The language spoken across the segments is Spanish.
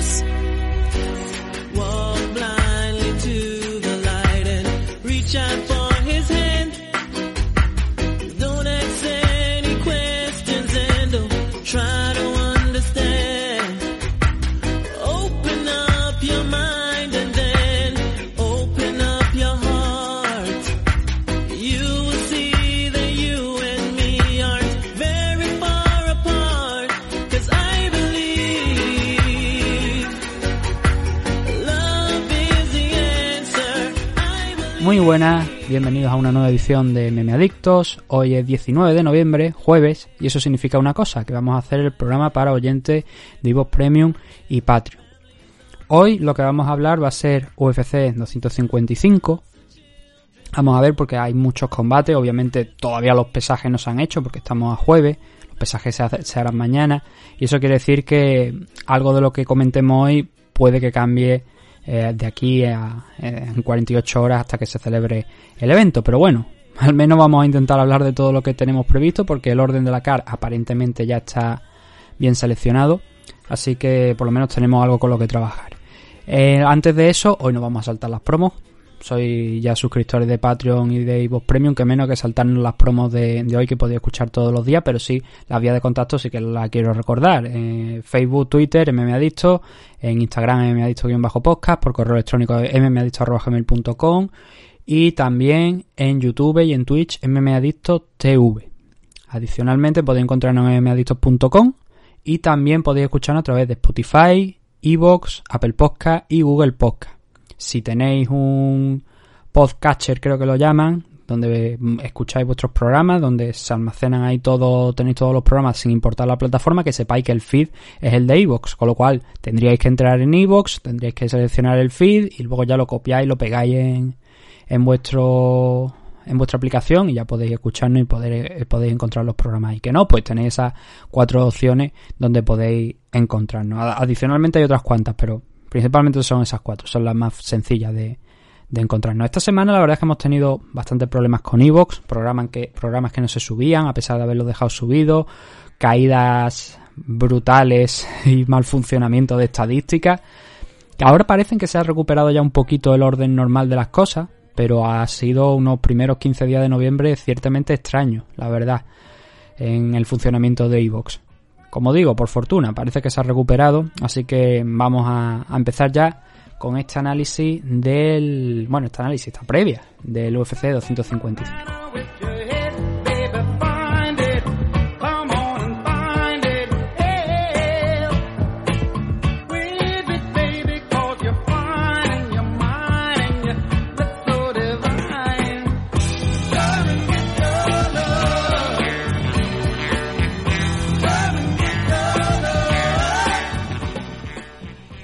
adiós. Buenas, bienvenidos a una nueva edición de Meme Adictos. Hoy es 19 de noviembre, jueves, y eso significa una cosa, que vamos a hacer el programa para oyentes de Ivo Premium y Patreon. Hoy lo que vamos a hablar va a ser UFC 255. Vamos a ver porque hay muchos combates, obviamente todavía los pesajes no se han hecho porque estamos a jueves, los pesajes se, se harán mañana, y eso quiere decir que algo de lo que comentemos hoy puede que cambie eh, de aquí a eh, en 48 horas hasta que se celebre el evento. Pero bueno, al menos vamos a intentar hablar de todo lo que tenemos previsto porque el orden de la CAR aparentemente ya está bien seleccionado. Así que por lo menos tenemos algo con lo que trabajar. Eh, antes de eso, hoy nos vamos a saltar las promos. Soy ya suscriptores de Patreon y de iVoox Premium, que menos que saltarnos las promos de, hoy que podéis escuchar todos los días, pero sí, la vía de contacto sí que la quiero recordar. Eh, Facebook, Twitter, MMAdicto, en Instagram, MMAdicto-podcast, por correo electrónico mmadicto.gmail.com y también en YouTube y en Twitch, MMAdicto TV. Adicionalmente podéis encontrarnos en mmadictos.com y también podéis escucharnos a través de Spotify, Evox, Apple Podcast y Google Podcast. Si tenéis un podcatcher, creo que lo llaman, donde escucháis vuestros programas, donde se almacenan ahí todo, tenéis todos los programas sin importar la plataforma, que sepáis que el feed es el de Evox, con lo cual tendríais que entrar en Evox, tendríais que seleccionar el feed y luego ya lo copiáis, lo pegáis en, en vuestro en vuestra aplicación y ya podéis escucharnos y poder, eh, podéis encontrar los programas y que no, pues tenéis esas cuatro opciones donde podéis encontrarnos. Adicionalmente hay otras cuantas, pero principalmente son esas cuatro, son las más sencillas de, de encontrarnos. Esta semana la verdad es que hemos tenido bastantes problemas con Evox, programas que, programas que no se subían a pesar de haberlos dejado subidos, caídas brutales y mal funcionamiento de estadísticas, ahora parecen que se ha recuperado ya un poquito el orden normal de las cosas, pero ha sido unos primeros 15 días de noviembre ciertamente extraños, la verdad, en el funcionamiento de Evox. Como digo, por fortuna, parece que se ha recuperado, así que vamos a, empezar ya con este análisis del... Bueno, este análisis, esta previa del UFC 255.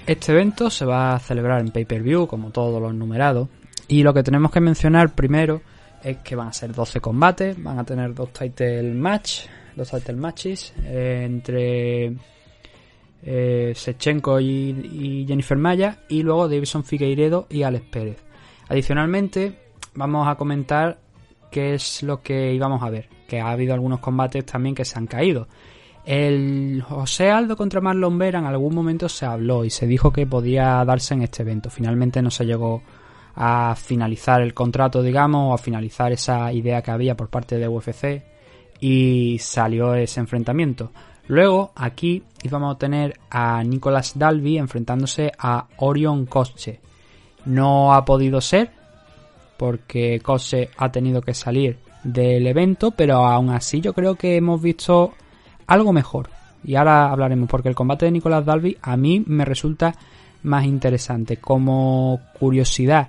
Este evento se va a celebrar en pay-per-view, como todos los numerados. Y lo que tenemos que mencionar primero es que van a ser 12 combates, van a tener dos title match, dos title matches eh, entre eh, Sechenko y, y Jennifer Maya y luego Davison Figueiredo y Alex Pérez. Adicionalmente, vamos a comentar qué es lo que íbamos a ver, que ha habido algunos combates también que se han caído. El José Aldo contra Marlon Vera en algún momento se habló y se dijo que podía darse en este evento. Finalmente no se llegó a finalizar el contrato, digamos, o a finalizar esa idea que había por parte de UFC y salió ese enfrentamiento. Luego aquí íbamos a tener a Nicolas Dalby enfrentándose a Orion Kosche. No ha podido ser porque Kosche ha tenido que salir del evento, pero aún así yo creo que hemos visto algo mejor. Y ahora hablaremos porque el combate de Nicolas Dalby a mí me resulta más interesante. Como curiosidad,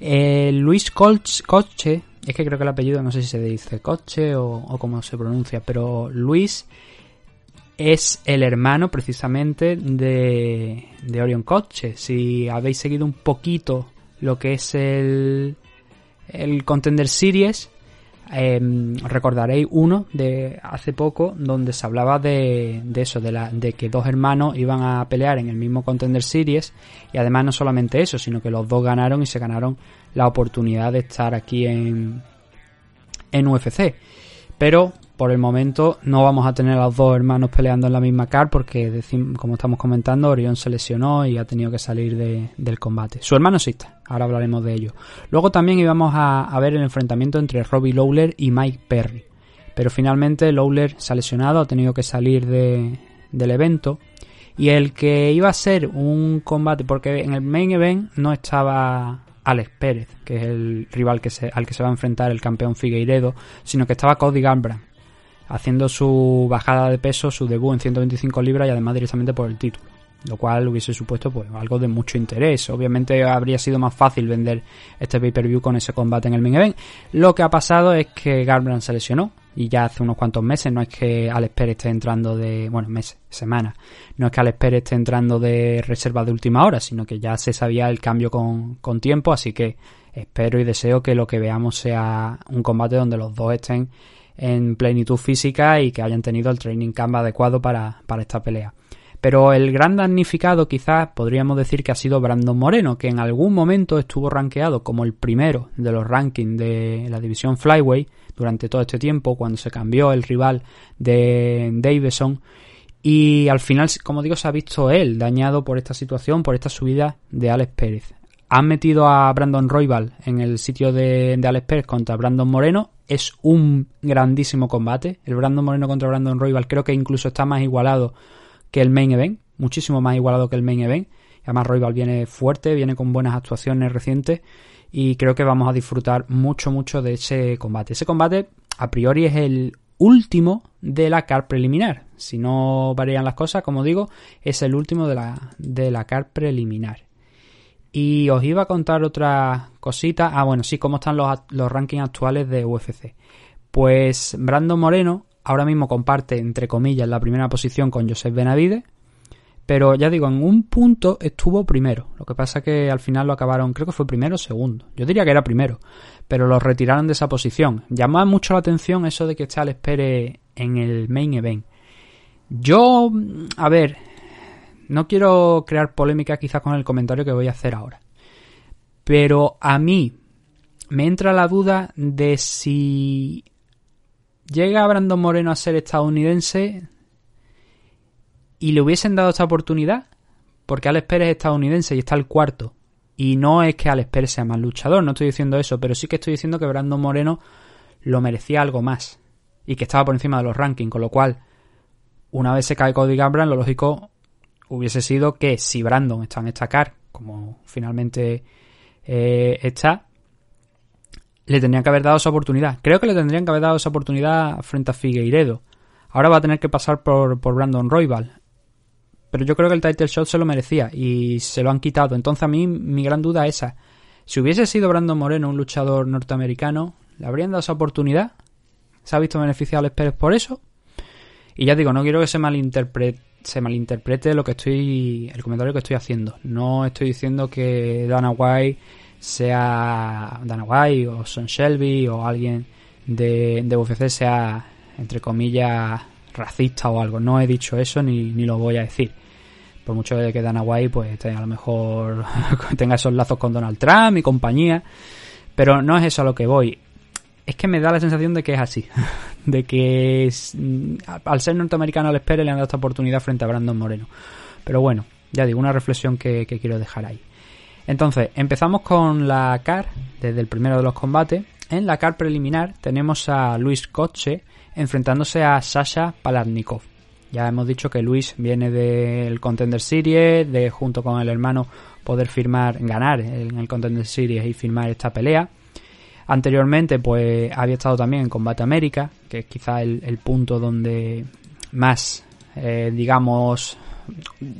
eh, Luis Coche, es que creo que el apellido no sé si se dice Coche o, o cómo se pronuncia, pero Luis es el hermano precisamente de, de Orion Coche. Si habéis seguido un poquito lo que es el, el Contender Series, eh, recordaréis uno de hace poco donde se hablaba de, de eso, de, la, de que dos hermanos iban a pelear en el mismo Contender Series y además no solamente eso, sino que los dos ganaron y se ganaron la oportunidad de estar aquí en, en UFC. Pero por el momento no vamos a tener a los dos hermanos peleando en la misma car porque, como estamos comentando, Orión se lesionó y ha tenido que salir de- del combate. Su hermano sí está, ahora hablaremos de ello. Luego también íbamos a, ver el enfrentamiento entre Robbie Lawler y Mike Perry. Pero finalmente Lawler se ha lesionado, ha tenido que salir de- del evento. Y el que iba a ser un combate, porque en el main event no estaba Alex Pérez, que es el rival al que se va a enfrentar el campeón Figueiredo, sino que estaba Cody Garbrandt haciendo su bajada de peso, su debut en 125 libras y además directamente por el título. Lo cual hubiese supuesto pues algo de mucho interés. Obviamente habría sido más fácil vender este pay-per-view con ese combate en el main event. Lo que ha pasado es que Garbrandt se lesionó y ya hace unos cuantos meses. No es que Alex Pérez esté entrando de, bueno, meses, semanas. No es que Alex Pérez esté entrando de reserva de última hora, sino que ya se sabía el cambio con, con tiempo. Así que espero y deseo que lo que veamos sea un combate donde los dos estén en plenitud física y que hayan tenido el training camp adecuado para, para esta pelea. Pero el gran damnificado quizás podríamos decir que ha sido Brandon Moreno, que en algún momento estuvo rankeado como el primero de los rankings de la división Flyway durante todo este tiempo, cuando se cambió el rival de Davison. Y al final, como digo, se ha visto él dañado por esta situación, por esta subida de Alex Pérez. Han metido a Brandon Royval en el sitio de, de Alex contra Brandon Moreno. Es un grandísimo combate. El Brandon Moreno contra Brandon Royval creo que incluso está más igualado que el main event. Muchísimo más igualado que el main event. Además Royval viene fuerte, viene con buenas actuaciones recientes. Y creo que vamos a disfrutar mucho, mucho de ese combate. Ese combate, a priori, es el último de la car preliminar. Si no varían las cosas, como digo, es el último de la, de la car preliminar. Y os iba a contar otra cosita. Ah, bueno, sí, cómo están los, los rankings actuales de UFC. Pues Brandon Moreno ahora mismo comparte, entre comillas, la primera posición con Joseph Benavides. Pero ya digo, en un punto estuvo primero. Lo que pasa que al final lo acabaron, creo que fue primero o segundo. Yo diría que era primero. Pero lo retiraron de esa posición. Llama mucho la atención eso de que Alex Pérez en el main event. Yo, a ver, no quiero crear polémica quizás con el comentario que voy a hacer ahora. Pero a mí me entra la duda de si llega Brandon Moreno a ser estadounidense y le hubiesen dado esta oportunidad, porque Alex Pérez es estadounidense y está el cuarto. Y no es que Alex Pérez sea más luchador, no estoy diciendo eso, pero sí que estoy diciendo que Brandon Moreno lo merecía algo más y que estaba por encima de los rankings, con lo cual, una vez se cae Cody Garbrandt, lo lógico hubiese sido que si Brandon está en esta car, como finalmente eh, está, le tendrían que haber dado esa oportunidad. Creo que le tendrían que haber dado esa oportunidad frente a Figueiredo. Ahora va a tener que pasar por, por Brandon Royval. Pero yo creo que el title shot se lo merecía y se lo han quitado. Entonces a mí mi gran duda es esa. Si hubiese sido Brandon Moreno un luchador norteamericano, ¿le habrían dado esa oportunidad? ¿Se ha visto beneficiado Alex Pérez por eso? Y ya digo, no quiero que se malinterprete, se malinterprete lo que estoy, el comentario que estoy haciendo. No estoy diciendo que Dana White sea Dana White o Son Shelby o alguien de, de UFC sea, entre comillas, racista o algo. No he dicho eso ni, ni lo voy a decir. Por mucho de que Dana White pues a lo mejor tenga esos lazos con Donald Trump y compañía. Pero no es eso a lo que voy. Es que me da la sensación de que es así. De que es, al ser norteamericano al Pérez le han dado esta oportunidad frente a Brandon Moreno. Pero bueno, ya digo, una reflexión que, quiero dejar ahí. Entonces, empezamos con la CAR, desde el primero de los combates. En la CAR preliminar tenemos a Luis Kotche enfrentándose a Sasha Palatnikov. Ya hemos dicho que Luis viene del Contender Series, de junto con el hermano poder firmar, ganar en el Contender Series y firmar esta pelea. Anteriormente, pues había estado también en Combate América, que es quizá el, punto donde más, eh, digamos,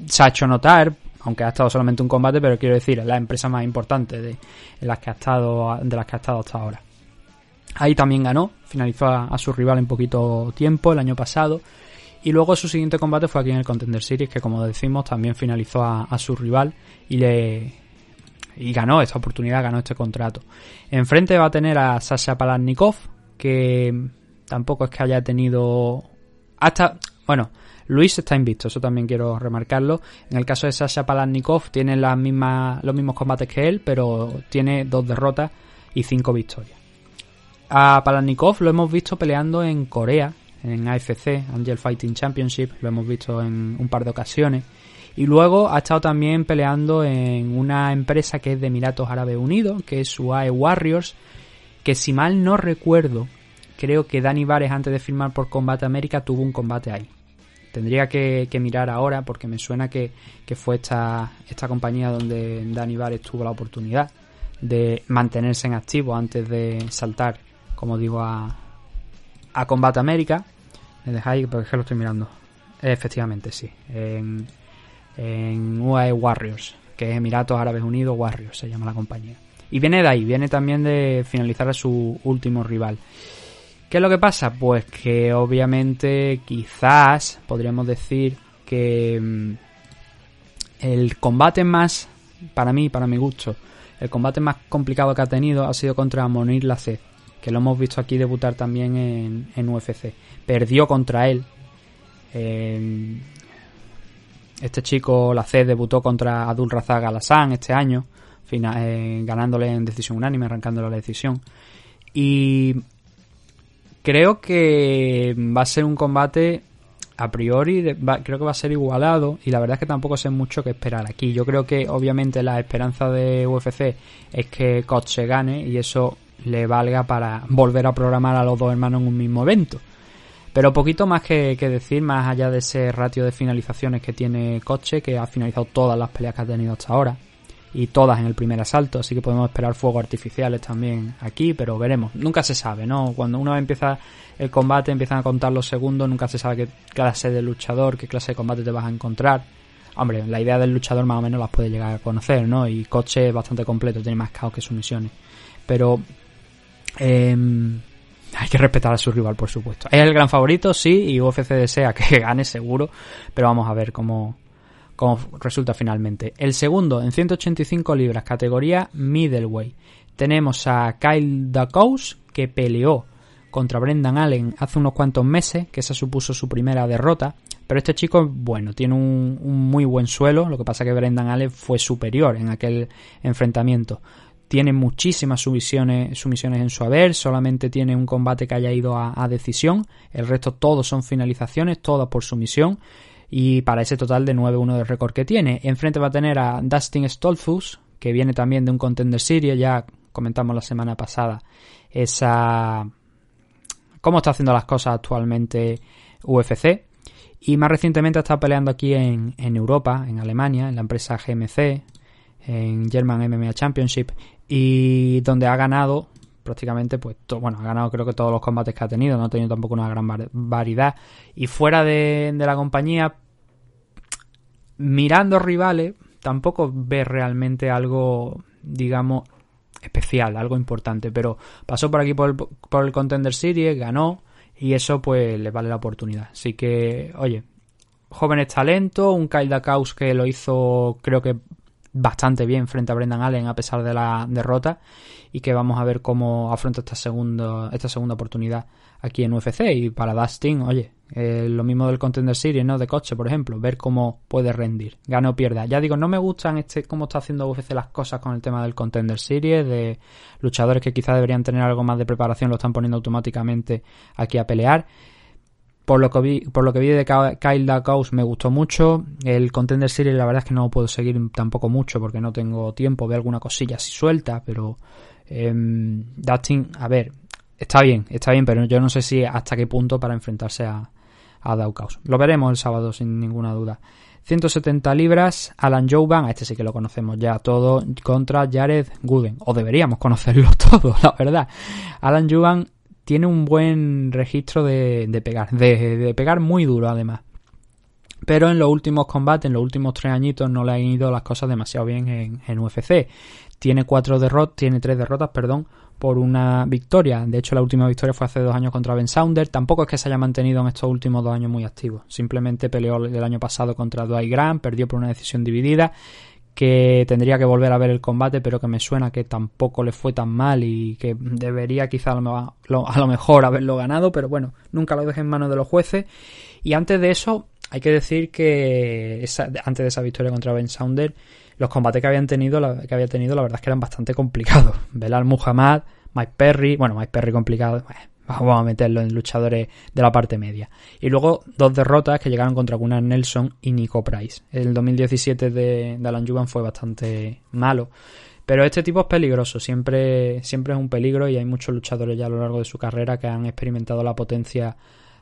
se ha hecho notar, aunque ha estado solamente un combate, pero quiero decir, es la empresa más importante de, las que ha estado, de las que ha estado hasta ahora. Ahí también ganó, finalizó a, su rival en poquito tiempo, el año pasado. Y luego su siguiente combate fue aquí en el Contender Series, que como decimos también finalizó a su rival y le y ganó esta oportunidad, ganó este contrato. Enfrente va a tener a Sasha Palatnikov, que tampoco es que haya tenido hasta bueno, Luis está invicto, eso también quiero remarcarlo. En el caso de Sasha Palatnikov tiene las mismas, los mismos combates que él, pero tiene dos derrotas y cinco victorias. A Palatnikov lo hemos visto peleando en Corea en AFC, Angel Fighting Championship, lo hemos visto en un par de ocasiones. Y luego ha estado también peleando en una empresa que es de Emiratos Árabes Unidos, que es UAE Warriors, que si mal no recuerdo, creo que Dani Vares antes de firmar por Combate América tuvo un combate ahí. Tendría que, mirar ahora porque me suena que, fue esta, esta compañía donde Dani Vares tuvo la oportunidad de mantenerse en activo antes de saltar, como digo, a, a Combate América. Me dejáis porque que lo estoy mirando. Efectivamente, sí. En UAE Warriors, que es Emiratos Árabes Unidos Warriors, se llama la compañía. Y viene de ahí, viene también de finalizar a su último rival. ¿Qué es lo que pasa? Pues que obviamente quizás podríamos decir que mm, el combate más, para mí, para mi gusto, el combate más complicado que ha tenido ha sido contra Monir Lacet, que lo hemos visto aquí debutar también en, en UFC. Perdió contra él. Este chico, Lacet, debutó contra Adul Razak Alassane este año, eh, ganándole en decisión unánime, arrancándole la decisión. Y creo que va a ser un combate a priori creo que va a ser igualado y la verdad es que tampoco sé mucho que esperar aquí. Yo creo que obviamente la esperanza de UFC es que Koch se gane y eso le valga para volver a programar a los dos hermanos en un mismo evento. Pero poquito más que, decir, más allá de ese ratio de finalizaciones que tiene Coche, que ha finalizado todas las peleas que ha tenido hasta ahora y todas en el primer asalto, así que podemos esperar fuegos artificiales también aquí, pero veremos. Nunca se sabe, ¿no? Cuando uno empieza el combate, empiezan a contar los segundos, nunca se sabe qué clase de luchador, qué clase de combate te vas a encontrar. Hombre, la idea del luchador más o menos las puede llegar a conocer, ¿no? Y coche es bastante completo, tiene más caos que sus misiones. Pero em, hay que respetar a su rival, por supuesto. Es el gran favorito, sí, y UFC desea que gane seguro, pero vamos a ver cómo, como resulta finalmente. El segundo, en 185 libras, categoría middleweight. Tenemos a Kyle Dacous, que peleó contra Brendan Allen hace unos cuantos meses, que esa supuso su primera derrota. Pero este chico, bueno, tiene un, muy buen suelo, lo que pasa que Brendan Allen fue superior en aquel enfrentamiento. Tiene muchísimas sumisiones, sumisiones en su haber, solamente tiene un combate que haya ido a, decisión, el resto todos son finalizaciones, todas por sumisión y para ese total de 9-1 de récord que tiene. Enfrente va a tener a Dustin Stolfus, que viene también de un Contender Series, ya comentamos la semana pasada esa cómo está haciendo las cosas actualmente UFC. Y más recientemente ha estado peleando aquí en Europa, en Alemania, en la empresa GMC, en German MMA Championship, y donde ha ganado prácticamente, pues, bueno, ha ganado creo que todos los combates que ha tenido, no ha tenido tampoco una gran variedad. Y fuera de, la compañía, mirando rivales, tampoco ve realmente algo, digamos, especial, algo importante. Pero pasó por aquí por el, por el Contender Series, ganó, y eso pues le vale la oportunidad. Así que, oye, jóvenes talentos, un Kyle Dakaus que lo hizo creo que bastante bien frente a Brendan Allen a pesar de la derrota y que vamos a ver cómo afronta esta segunda, esta segunda oportunidad aquí en UFC y para Dustin, oye, eh, lo mismo del Contender Series, ¿no? De coche, por ejemplo, ver cómo puede rendir, gana o pierda. Ya digo, no me gustan este cómo está haciendo UFC las cosas con el tema del Contender Series, de luchadores que quizás deberían tener algo más de preparación, lo están poniendo automáticamente aquí a pelear. Por lo que vi, por lo que vi de Kyle Dacos me gustó mucho. El Contender Series la verdad es que no puedo seguir tampoco mucho porque no tengo tiempo. Veo alguna cosilla así suelta, pero eh, Dustin, a ver, está bien, está bien, pero yo no sé si hasta qué punto para enfrentarse a, a Daukaus. Lo veremos el sábado sin ninguna duda. 170 libras, Alan Jouban, a este sí que lo conocemos ya todo, contra Jared Gooden, o deberíamos conocerlo todo, la verdad. Alan Jouban tiene un buen registro de, pegar, de, pegar muy duro además. Pero en los últimos combates, en los últimos tres añitos, no le han ido las cosas demasiado bien en, UFC. Tiene cuatro derrotas, tiene tres derrotas, perdón, por una victoria. De hecho, la última victoria fue hace dos años contra Ben Sounder. Tampoco es que se haya mantenido en estos últimos dos años muy activo. Simplemente peleó el año pasado contra Dwight Graham, perdió por una decisión dividida que tendría que volver a ver el combate, pero que me suena que tampoco le fue tan mal y que debería quizá a lo, mejor haberlo ganado, pero bueno, nunca lo dejé en manos de los jueces. Y antes de eso, hay que decir que antes de esa victoria contra Ben Sounder, los combates que habían tenido, la, que había tenido, la verdad es que eran bastante complicados. Belal Muhammad, Mike Perry, bueno, Mike Perry complicado, Vamos a meterlo en luchadores de la parte media. Y luego dos derrotas que llegaron contra Gunnar Nelson y Nico Price. El 2017 de, de Alan Juban fue bastante malo. Pero este tipo es peligroso, siempre, siempre es un peligro y hay muchos luchadores ya a lo largo de su carrera que han experimentado la potencia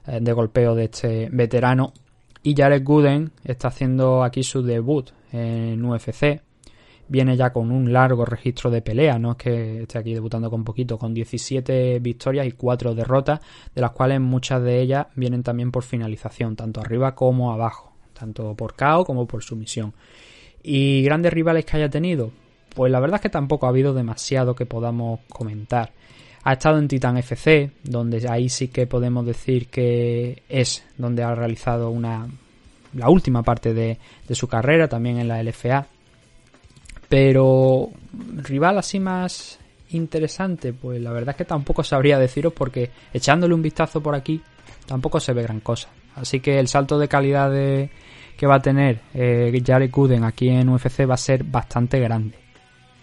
eh, de golpeo de este veterano. Y Jared Gooden está haciendo aquí su debut en UFC. Viene ya con un largo registro de pelea, no es que esté aquí debutando con poquito, con 17 victorias y 4 derrotas, de las cuales muchas de ellas vienen también por finalización, tanto arriba como abajo, tanto por KO como por sumisión. ¿Y grandes rivales que haya tenido? Pues la verdad es que tampoco ha habido demasiado que podamos comentar. Ha estado en Titan FC, donde ahí sí que podemos decir que es donde ha realizado una la última parte de, de su carrera, también en la LFA. Pero rival así más interesante, pues la verdad es que tampoco sabría deciros porque echándole un vistazo por aquí tampoco se ve gran cosa. Así que el salto de calidad de, que va a tener eh, Jared Gooden aquí en UFC va a ser bastante grande.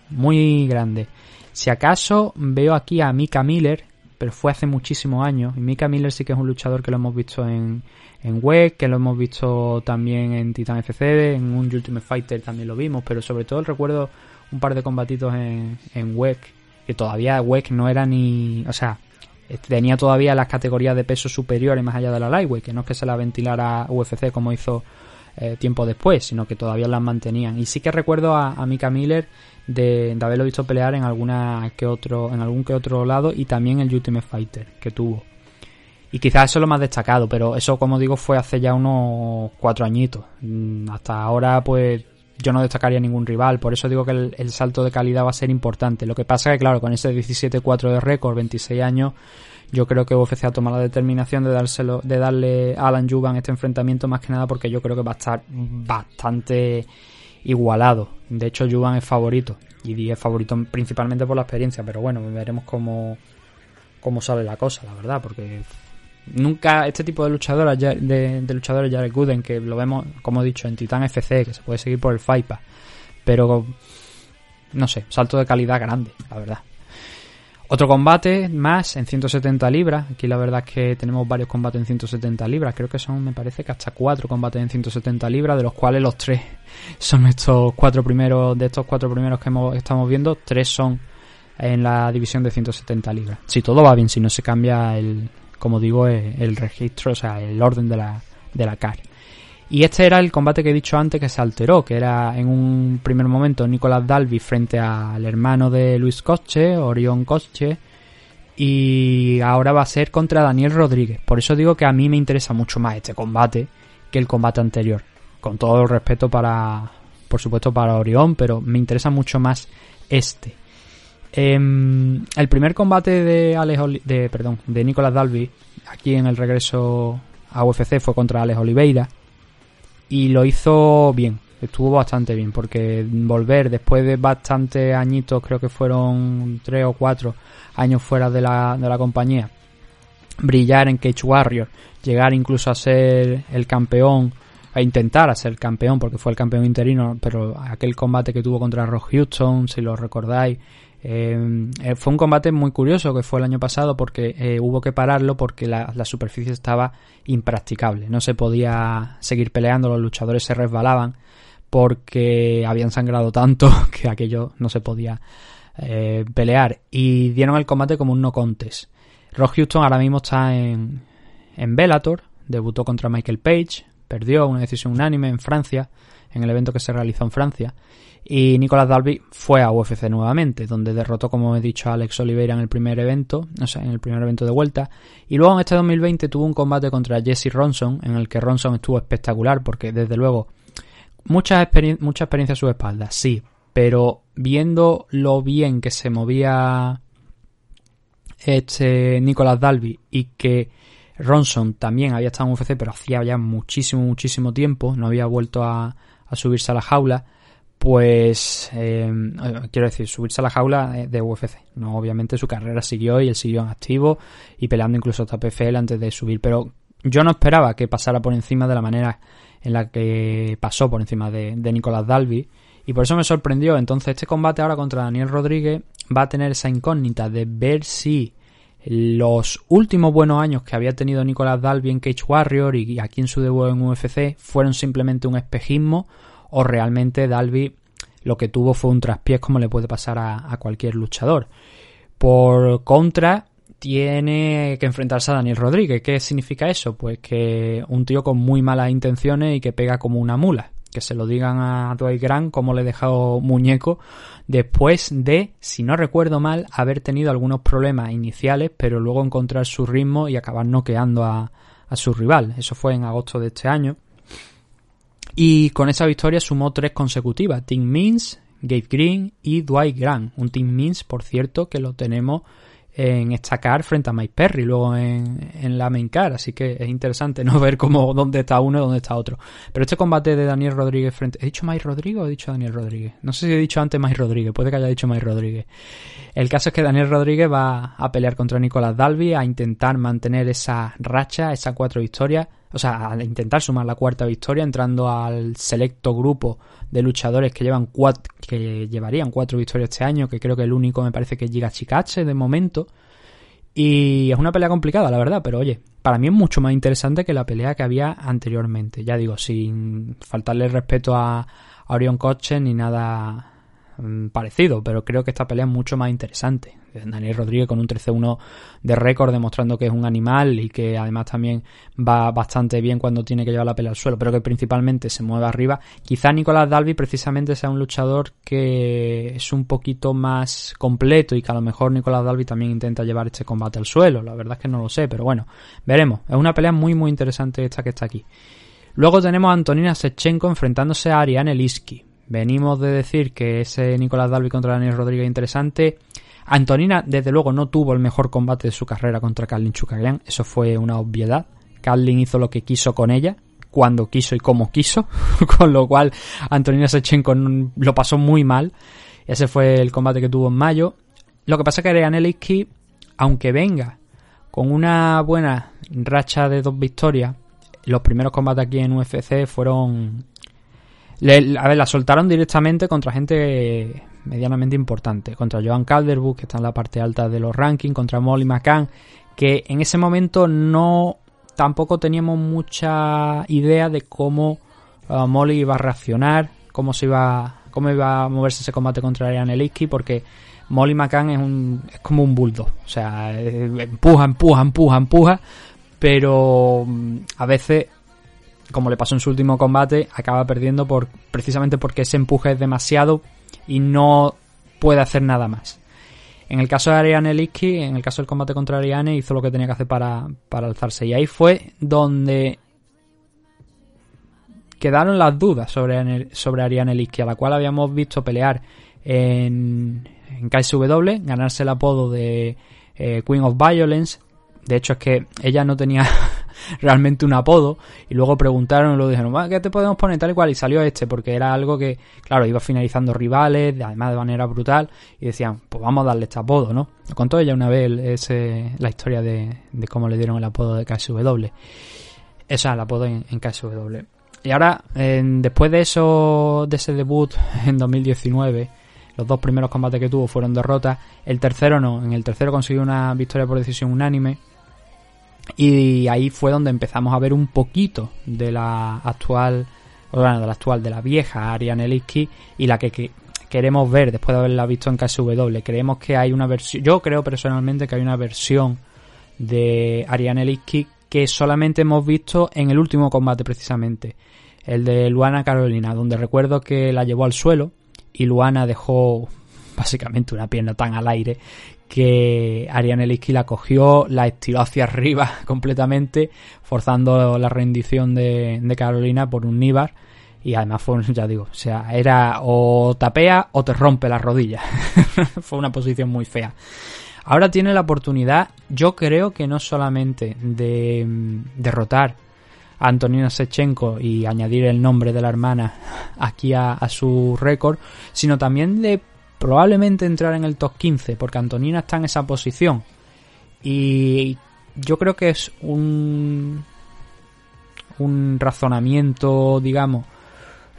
Muy grande. Si acaso veo aquí a Mika Miller, pero fue hace muchísimos años. Y Mika Miller sí que es un luchador que lo hemos visto en, en WEC, que lo hemos visto también en Titan FC, en un Ultimate Fighter también lo vimos, pero sobre todo recuerdo un par de combatitos en, en WEC, que todavía WEC no era ni... O sea, tenía todavía las categorías de peso superiores más allá de la Lightweight, que no es que se la ventilara UFC como hizo eh, tiempo después, sino que todavía las mantenían. Y sí que recuerdo a, Mika Miller de, haberlo visto pelear en alguna que otro, en algún que otro lado y también el Ultimate Fighter que tuvo. Y quizás eso es lo más destacado, pero eso como digo fue hace ya unos cuatro añitos. Mm, hasta ahora pues yo no destacaría ningún rival, por eso digo que el, el salto de calidad va a ser importante. Lo que pasa que claro, con ese 17-4 de récord, 26 años, yo creo que UFC ha tomado la determinación de dárselo, de darle a Alan Juban este enfrentamiento más que nada porque yo creo que va a estar bastante igualado. De hecho, Juban es favorito. Y es favorito principalmente por la experiencia, pero bueno, veremos cómo, cómo sale la cosa, la verdad, porque nunca este tipo de luchadores de, de luchadores Jared Gooden que lo vemos como he dicho en Titan FC que se puede seguir por el FIPA pero no sé salto de calidad grande la verdad otro combate más en 170 libras. Aquí la verdad es que tenemos varios combates en 170 libras. Creo que son me parece que hasta cuatro combates en 170 libras de los cuales los tres son estos cuatro primeros de estos cuatro primeros que hemos, estamos viendo tres son en la división de 170 libras. Si todo va bien si no se cambia el, como digo, el registro, o sea, el orden de la, de la CAR. Y este era el combate que he dicho antes que se alteró, que era en un primer momento Nicolás Dalby frente al hermano de Luis Coche, Orión Coche, y ahora va a ser contra Daniel Rodríguez. Por eso digo que a mí me interesa mucho más este combate que el combate anterior. Con todo el respeto para, por supuesto, para Orión, pero me interesa mucho más este. Eh, el primer combate de Alex de perdón, de Nicolas Dalby aquí en el regreso a UFC fue contra Alex Oliveira y lo hizo bien, estuvo bastante bien porque volver después de bastantes añitos, creo que fueron tres o cuatro años fuera de la, de la compañía, brillar en Cage Warrior, llegar incluso a ser el campeón a intentar a ser campeón porque fue el campeón interino, pero aquel combate que tuvo contra Ross Houston, si lo recordáis, eh, eh, fue un combate muy curioso que fue el año pasado porque eh, hubo que pararlo porque la, superficie estaba impracticable. No se podía seguir peleando, los luchadores se resbalaban porque habían sangrado tanto que aquello no se podía pelear. Y dieron el combate como un no contest. Ross Houston ahora mismo está en, en Bellator, debutó contra Michael Page, perdió una decisión unánime en Francia, en el evento que se realizó en Francia. Y Nicolas Dalby fue a UFC nuevamente, donde derrotó, como he dicho, a Alex Oliveira en el primer evento, o sea, en el primer evento de vuelta. Y luego en este 2020 tuvo un combate contra Jesse Ronson, en el que Ronson estuvo espectacular, porque desde luego, mucha, experien mucha experiencia a su espalda, sí, pero viendo lo bien que se movía este Nicolas Dalby y que Ronson también había estado en UFC, pero hacía ya muchísimo, muchísimo tiempo, no había vuelto a subirse a la jaula pues eh, quiero decir, subirse a la jaula de UFC. No, obviamente su carrera siguió y él siguió en activo y peleando incluso hasta PFL antes de subir, pero yo no esperaba que pasara por encima de la manera en la que pasó por encima de, de Nicolás Dalby y por eso me sorprendió. Entonces este combate ahora contra Daniel Rodríguez va a tener esa incógnita de ver si los últimos buenos años que había tenido Nicolás Dalby en Cage Warrior y aquí en su debut en UFC fueron simplemente un espejismo o realmente Dalby lo que tuvo fue un traspiés como le puede pasar a, cualquier luchador. Por contra, tiene que enfrentarse a Daniel Rodríguez. ¿Qué significa eso? Pues que un tío con muy malas intenciones y que pega como una mula. Que se lo digan a Dwight Grant como le he dejado muñeco después de, si no recuerdo mal, haber tenido algunos problemas iniciales, pero luego encontrar su ritmo y acabar noqueando a su rival. Eso fue en agosto de este año. Y con esa victoria sumó tres consecutivas. Tim Means, Gabe Green y Dwight Grant. Un Tim Means, por cierto, que lo tenemos en esta car frente a Mike Perry, luego en, en, la main car, así que es interesante no ver cómo dónde está uno y dónde está otro. Pero este combate de Daniel Rodríguez frente... ¿He dicho Mike Rodríguez o he dicho Daniel Rodríguez? No sé si he dicho antes Mike Rodríguez, puede que haya dicho Mike Rodríguez. El caso es que Daniel Rodríguez va a pelear contra Nicolás Dalby, a intentar mantener esa racha, esas cuatro victorias, o sea, a intentar sumar la cuarta victoria, entrando al selecto grupo de luchadores que llevan cuatro, que llevarían cuatro victorias este año, que creo que el único me parece que es Giga Chikache de momento. Y es una pelea complicada, la verdad, pero oye, para mí es mucho más interesante que la pelea que había anteriormente. Ya digo, sin faltarle respeto a Orion Coche ni nada parecido, pero creo que esta pelea es mucho más interesante. Daniel Rodríguez con un 13-1 de récord demostrando que es un animal y que además también va bastante bien cuando tiene que llevar la pelea al suelo, pero que principalmente se mueve arriba. Quizá Nicolás Dalby precisamente sea un luchador que es un poquito más completo y que a lo mejor Nicolás Dalby también intenta llevar este combate al suelo. La verdad es que no lo sé, pero bueno, veremos. Es una pelea muy muy interesante esta que está aquí. Luego tenemos a Antonina Sechenko enfrentándose a Ariane Liski. Venimos de decir que ese Nicolás Dalby contra Daniel Rodríguez interesante. Antonina, desde luego, no tuvo el mejor combate de su carrera contra Carlin Chukagian. Eso fue una obviedad. Carlin hizo lo que quiso con ella, cuando quiso y como quiso. con lo cual, Antonina Sechenko lo pasó muy mal. Ese fue el combate que tuvo en mayo. Lo que pasa es que Ariane aunque venga con una buena racha de dos victorias, los primeros combates aquí en UFC fueron le, a ver, la soltaron directamente contra gente medianamente importante. Contra Joan Calderwood, que está en la parte alta de los rankings, contra Molly McCann, que en ese momento no tampoco teníamos mucha idea de cómo uh, Molly iba a reaccionar, cómo se iba cómo iba a moverse ese combate contra Ariane Liski, porque Molly McCann es un es como un bulldog, o sea, eh, empuja, empuja, empuja, empuja, pero mm, a veces como le pasó en su último combate, acaba perdiendo por precisamente porque ese empuje es demasiado y no puede hacer nada más. En el caso de Ariane Liski, en el caso del combate contra Ariane, hizo lo que tenía que hacer para, para alzarse. Y ahí fue donde quedaron las dudas sobre, sobre Ariane Liski, a la cual habíamos visto pelear en, en KSW, ganarse el apodo de eh, Queen of Violence. De hecho, es que ella no tenía realmente un apodo. Y luego preguntaron y luego dijeron, ¿qué te podemos poner tal y cual? Y salió este, porque era algo que, claro, iba finalizando rivales, además de manera brutal. Y decían, pues vamos a darle este apodo, ¿no? Lo contó ella una vez ese, la historia de, cómo le dieron el apodo de KSW. Esa, el apodo en, KSW. Y ahora, después de eso, de ese debut en 2019, los dos primeros combates que tuvo fueron derrotas. El tercero no. En el tercero consiguió una victoria por decisión unánime. Y ahí fue donde empezamos a ver un poquito de la actual, bueno, de la actual, de la vieja Ariane Liski y la que, que, queremos ver después de haberla visto en KSW. Creemos que hay una versión, yo creo personalmente que hay una versión de Ariane Liski que solamente hemos visto en el último combate precisamente, el de Luana Carolina, donde recuerdo que la llevó al suelo y Luana dejó básicamente una pierna tan al aire que Ariane Liski la cogió, la estiró hacia arriba completamente, forzando la rendición de, Carolina por un Níbar. Y además fue, ya digo, o sea, era o tapea o te rompe la rodilla. fue una posición muy fea. Ahora tiene la oportunidad, yo creo que no solamente de derrotar a Antonina Sechenko y añadir el nombre de la hermana aquí a su récord, sino también de probablemente entrar en el top 15, porque Antonina está en esa posición. Y yo creo que es un, un razonamiento, digamos,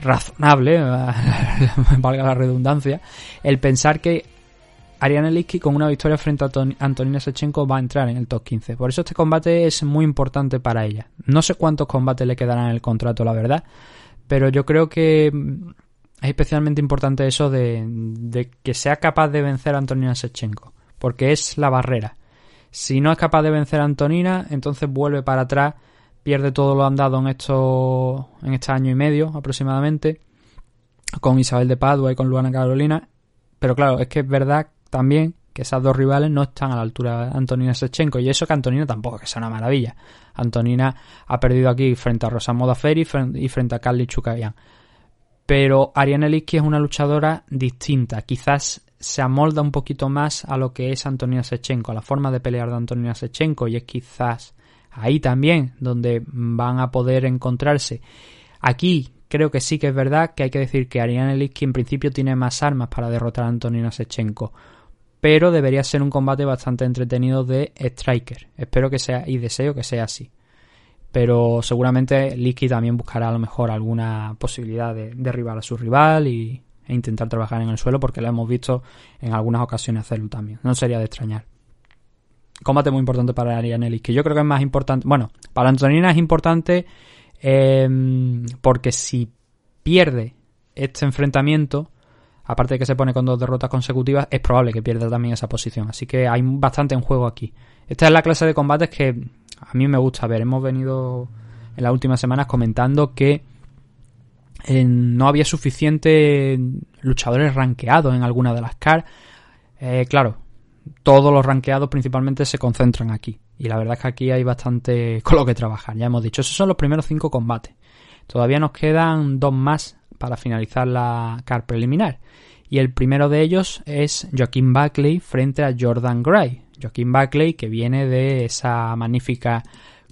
razonable, valga la redundancia, el pensar que Ariane Lipski con una victoria frente a Antonina Sechenko va a entrar en el top 15. Por eso este combate es muy importante para ella. No sé cuántos combates le quedarán en el contrato, la verdad, pero yo creo que es especialmente importante eso de, que sea capaz de vencer a Antonina Sechenko, porque es la barrera. Si no es capaz de vencer a Antonina, entonces vuelve para atrás, pierde todo lo andado en estos en este año y medio aproximadamente con Isabel de Padua y con Luana Carolina. Pero claro, es que es verdad también que esas dos rivales no están a la altura de Antonina Sechenko y eso que Antonina tampoco que sea una maravilla. Antonina ha perdido aquí frente a Rosa Modafferi y frente a Carly Chukagian. Pero Ariane Lipski es una luchadora distinta, quizás se amolda un poquito más a lo que es Antonina Sechenko, a la forma de pelear de Antonina Sechenko y es quizás ahí también donde van a poder encontrarse. Aquí creo que sí que es verdad que hay que decir que Ariane Lipski en principio tiene más armas para derrotar a Antonina Sechenko, pero debería ser un combate bastante entretenido de striker. Espero que sea y deseo que sea así. Pero seguramente Lipski también buscará a lo mejor alguna posibilidad de derribar a su rival y, e intentar trabajar en el suelo porque lo hemos visto en algunas ocasiones hacerlo también. No sería de extrañar. Combate muy importante para Ariane Lipski. Yo creo que es más importante. Bueno, para Antonina es importante Em, porque si pierde este enfrentamiento, aparte de que se pone con dos derrotas consecutivas, es probable que pierda también esa posición. Así que hay bastante en juego aquí. Esta es la clase de combates que a mí me gusta ver. Hemos venido en las últimas semanas comentando que eh, no había suficiente luchadores rankeados en alguna de las CAR. Eh, claro, todos los rankeados principalmente se concentran aquí. Y la verdad es que aquí hay bastante con lo que trabajar. Ya hemos dicho, esos son los primeros cinco combates. Todavía nos quedan dos más para finalizar la car preliminar. Y el primero de ellos es Joaquín Buckley frente a Jordan Gray. Joaquín Buckley que viene de esa magnífica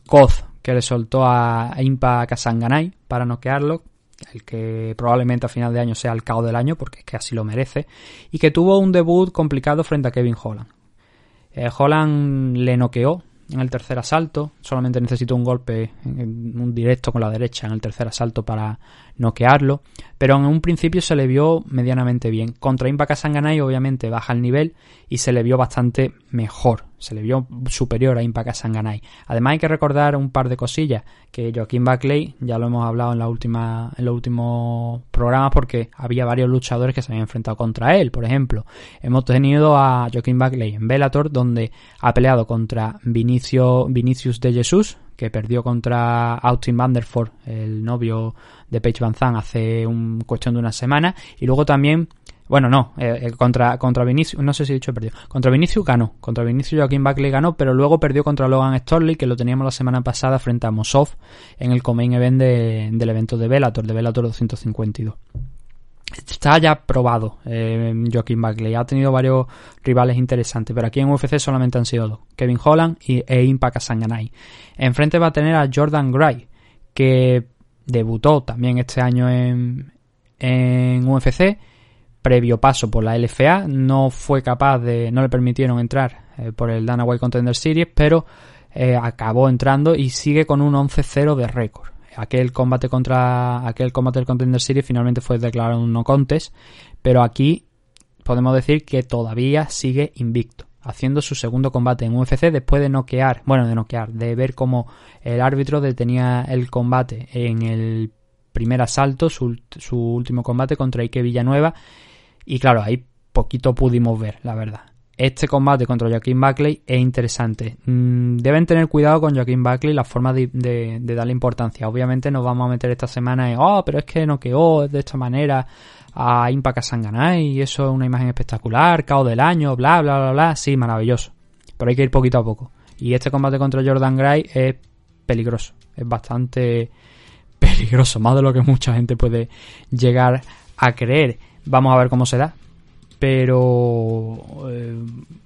coz que le soltó a Impa Kasanganay para noquearlo, el que probablemente a final de año sea el caos del año, porque es que así lo merece, y que tuvo un debut complicado frente a Kevin Holland. Eh, Holland le noqueó en el tercer asalto. Solamente necesitó un golpe, un directo con la derecha en el tercer asalto para noquearlo. Pero en un principio se le vio medianamente bien. Contra Impa Kasanganay obviamente baja el nivel y se le vio bastante mejor se le vio superior a Impact Sanganay. Además hay que recordar un par de cosillas que Joaquín Buckley, ya lo hemos hablado en la última en los últimos programas porque había varios luchadores que se habían enfrentado contra él, por ejemplo. Hemos tenido a Joaquín Buckley en Bellator donde ha peleado contra Vinicius de Jesús, que perdió contra Austin Vanderford, el novio de Paige Van Zandt hace un cuestión de una semana y luego también bueno, no, eh, eh, contra, contra Vinicius, no sé si he dicho perdió. Contra Vinicius ganó, contra Vinicius Joaquín Buckley ganó, pero luego perdió contra Logan Storley, que lo teníamos la semana pasada frente a Mosov en el Comain Event del evento de Bellator, de Bellator 252. Está ya probado eh, Joaquín Buckley, ha tenido varios rivales interesantes, pero aquí en UFC solamente han sido dos, Kevin Holland y, e Impact Sanganay. Enfrente va a tener a Jordan Gray, que debutó también este año en, en UFC previo paso por la LFA, no fue capaz de, no le permitieron entrar eh, por el Dana White Contender Series, pero eh, acabó entrando y sigue con un 11-0 de récord. Aquel combate contra aquel combate del Contender Series finalmente fue declarado un no contest, pero aquí podemos decir que todavía sigue invicto, haciendo su segundo combate en UFC después de noquear, bueno, de noquear, de ver cómo el árbitro detenía el combate en el primer asalto, su, su último combate contra Ike Villanueva y claro, ahí poquito pudimos ver, la verdad. Este combate contra Joaquín Buckley es interesante. Mm, deben tener cuidado con Joaquín Buckley la forma de, darle importancia. Obviamente nos vamos a meter esta semana en, oh, pero es que no quedó de esta manera a Impact y eso es una imagen espectacular, caos del año, bla, bla, bla, bla. Sí, maravilloso. Pero hay que ir poquito a poco. Y este combate contra Jordan Gray es peligroso. Es bastante peligroso, más de lo que mucha gente puede llegar a creer. Vamos a ver cómo se da. Pero eh,